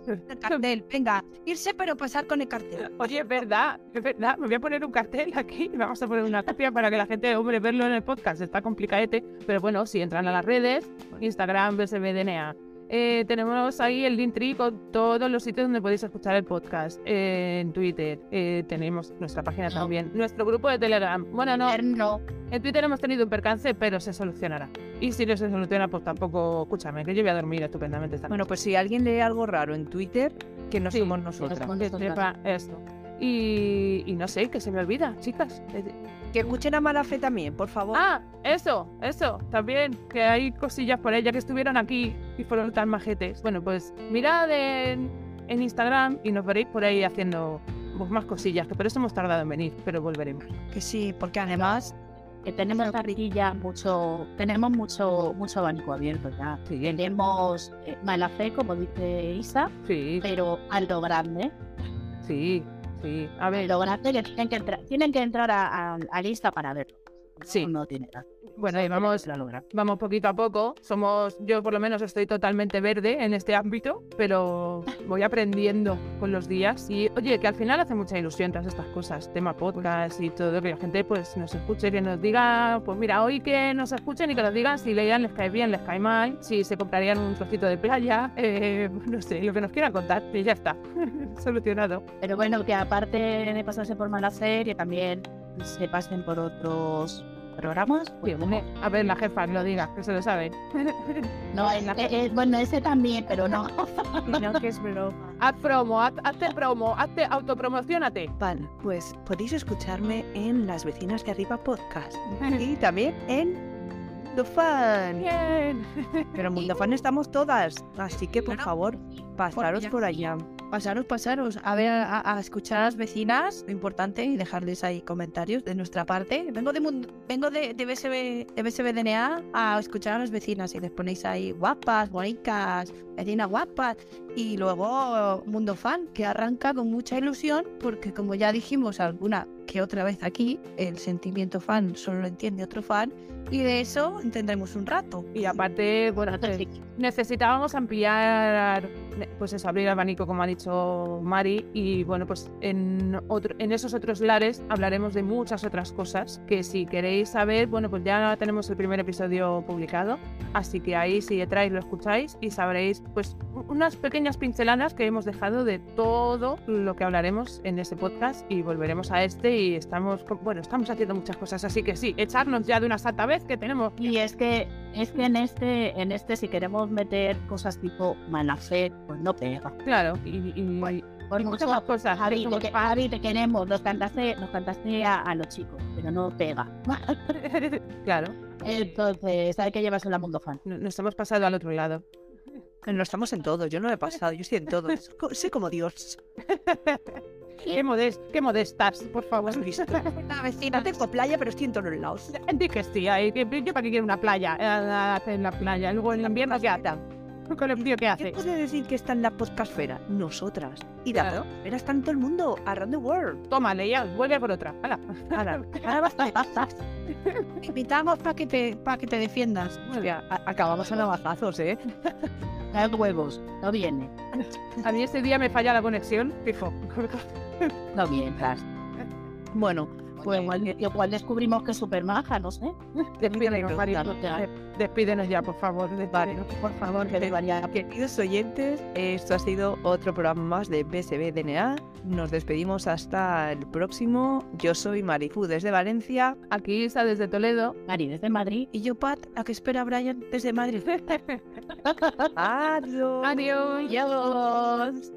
Speaker 5: el cartel, venga, irse pero pasar con el cartel.
Speaker 2: Oye, es verdad, es verdad. Me voy a poner un cartel aquí vamos a poner una copia para que la gente, hombre, verlo en el podcast. Está complicadete, pero bueno, si entran a las redes, Instagram, BSBDNA. Eh, tenemos ahí el Linktree con todos los sitios donde podéis escuchar el podcast. Eh, en Twitter eh, tenemos nuestra página
Speaker 1: No.
Speaker 2: también. Nuestro grupo de Telegram. Bueno, no,
Speaker 1: No.
Speaker 2: en Twitter hemos tenido un percance, pero se solucionará. Y si no se soluciona, pues tampoco, escúchame, que yo voy a dormir estupendamente esta
Speaker 4: Bueno, pues si alguien lee algo raro en Twitter, que no
Speaker 2: Sí,
Speaker 4: somos
Speaker 1: nos
Speaker 4: nosotras.
Speaker 2: Que sepa esto. Y, y no sé, que se me olvida, chicas.
Speaker 4: Que escuchen a Mala Fe también, por favor.
Speaker 2: Ah, eso, eso, también, que hay cosillas por ya que estuvieron aquí y fueron tan majetes. Bueno, pues mirad en, en Instagram y nos veréis por ahí haciendo pues, más cosillas, que por eso hemos tardado en venir, pero volveremos.
Speaker 5: Que sí, porque además
Speaker 1: Que tenemos parrilla, mucho, tenemos mucho, mucho abanico abierto ya.
Speaker 2: Sí,
Speaker 1: Tenemos eh, mala fe, como dice Isa,
Speaker 2: sí,
Speaker 1: pero a lo grande.
Speaker 2: sí, sí. A ver,
Speaker 1: lo grande que tienen que entrar, tienen que entrar a, a, a lista para verlo.
Speaker 2: Sí.
Speaker 1: No tiene gracia.
Speaker 2: Bueno, ahí vamos, vamos poquito a poco. Somos, yo por lo menos estoy totalmente verde en este ámbito, pero voy aprendiendo con los días. Y oye, que al final hace mucha ilusión todas estas cosas, tema podcast y todo, que la gente pues nos escuche, que nos diga, pues mira, hoy que nos escuchen y que nos digan si leían, les cae bien, les cae mal, si se comprarían un trocito de playa, eh, no sé, lo que nos quieran contar, y ya está, solucionado.
Speaker 1: Pero bueno, que aparte de pasarse por mala fe, que también se pasen por otros programas. pues,
Speaker 2: hombre, a ver, la jefa lo diga, que se lo saben.
Speaker 1: No, es- eh, eh, bueno, ese también, pero no.
Speaker 5: no que es broma.
Speaker 2: Haz promo, haz, hazte promo, hazte autopromocionate.
Speaker 4: Vale, pues podéis escucharme en Las Vecinas de Arriba Podcast y también en Mundo Fan.
Speaker 2: Bien.
Speaker 4: Pero en Mundo Fan estamos todas, así que por
Speaker 5: Claro.
Speaker 4: favor, pasaros por allá.
Speaker 5: Pasaros, pasaros, a ver, a, escuchar a las vecinas, lo importante, y dejarles ahí comentarios de nuestra parte. Vengo de vengo de, de de BSB DNA a escuchar a las vecinas y les ponéis ahí guapas, bonitas, vecinas guapas. Y luego Mundo Fan, que arranca con mucha ilusión, porque como ya dijimos alguna que otra vez aquí, el sentimiento fan solo lo entiende otro fan, y de eso tendremos un rato.
Speaker 2: Y aparte, bueno, eh, necesitábamos ampliar, pues eso, abrir el abanico, como ha dicho Mari, y bueno, pues en, otro, en esos otros lares hablaremos de muchas otras cosas que si queréis saber, bueno, pues ya tenemos el primer episodio publicado, así que ahí si entráis lo escucháis y sabréis, pues, unas pequeñas pinceladas que hemos dejado de todo lo que hablaremos en ese podcast y volveremos a este y estamos, bueno, estamos haciendo muchas cosas, así que sí, echarnos ya de una santa vez que tenemos
Speaker 1: Y es que, es que en este, en este, si queremos meter cosas tipo mala fe, pues no pega.
Speaker 2: Claro, y, y-
Speaker 1: Por
Speaker 2: y muchas más cosas.
Speaker 1: Javi, te. Javi, te queremos, nos cantaste, nos cantaste a, a los chicos, pero no pega.
Speaker 2: claro,
Speaker 1: Entonces, hay que llevarse la mundo fan.
Speaker 2: no- nos hemos pasado al otro lado.
Speaker 4: No estamos en todo, yo no he pasado, yo estoy en todo. Sé como Dios.
Speaker 2: Qué, modest, qué modestas, por favor.
Speaker 4: La vecina, tengo playa, pero estoy en todos lados.
Speaker 2: Di que sí, ahí, yo para qué quiero una playa, eh, en la playa, luego en invierno ¿qué hace? Con el frío ¿qué
Speaker 4: ¿Qué
Speaker 2: hace?
Speaker 4: puede decir que está en la podcastfera? Nosotras. Y la
Speaker 2: Claro.
Speaker 4: podcastfera está en todo el mundo, around the world.
Speaker 2: Tómale ya, vuelve por otra.
Speaker 4: Ahora, ahora vas a
Speaker 5: Te invitamos para que te, para que te defiendas.
Speaker 4: Hostia, a- acabamos a navajazos, ¿eh?
Speaker 1: Trae huevos. No viene.
Speaker 2: A mí ese día me falla la conexión, fijo.
Speaker 1: No vienes.
Speaker 4: Bueno,
Speaker 1: Pues igual, igual descubrimos que es súper maja, no sé.
Speaker 2: Despídenos, María.
Speaker 1: No te-
Speaker 2: Despídenos ya, por favor.
Speaker 4: Vale.
Speaker 2: despídenos.
Speaker 1: Por favor, que debería.
Speaker 4: queridos oyentes, esto ha sido otro programa más de BSB DNA. Nos despedimos hasta el próximo. Yo soy Marifu desde Valencia.
Speaker 2: Aquí está desde Toledo.
Speaker 1: Mari, desde Madrid.
Speaker 5: Y yo, Pat, a que espera Brian desde Madrid.
Speaker 4: Adiós.
Speaker 2: Adiós.
Speaker 1: Adiós.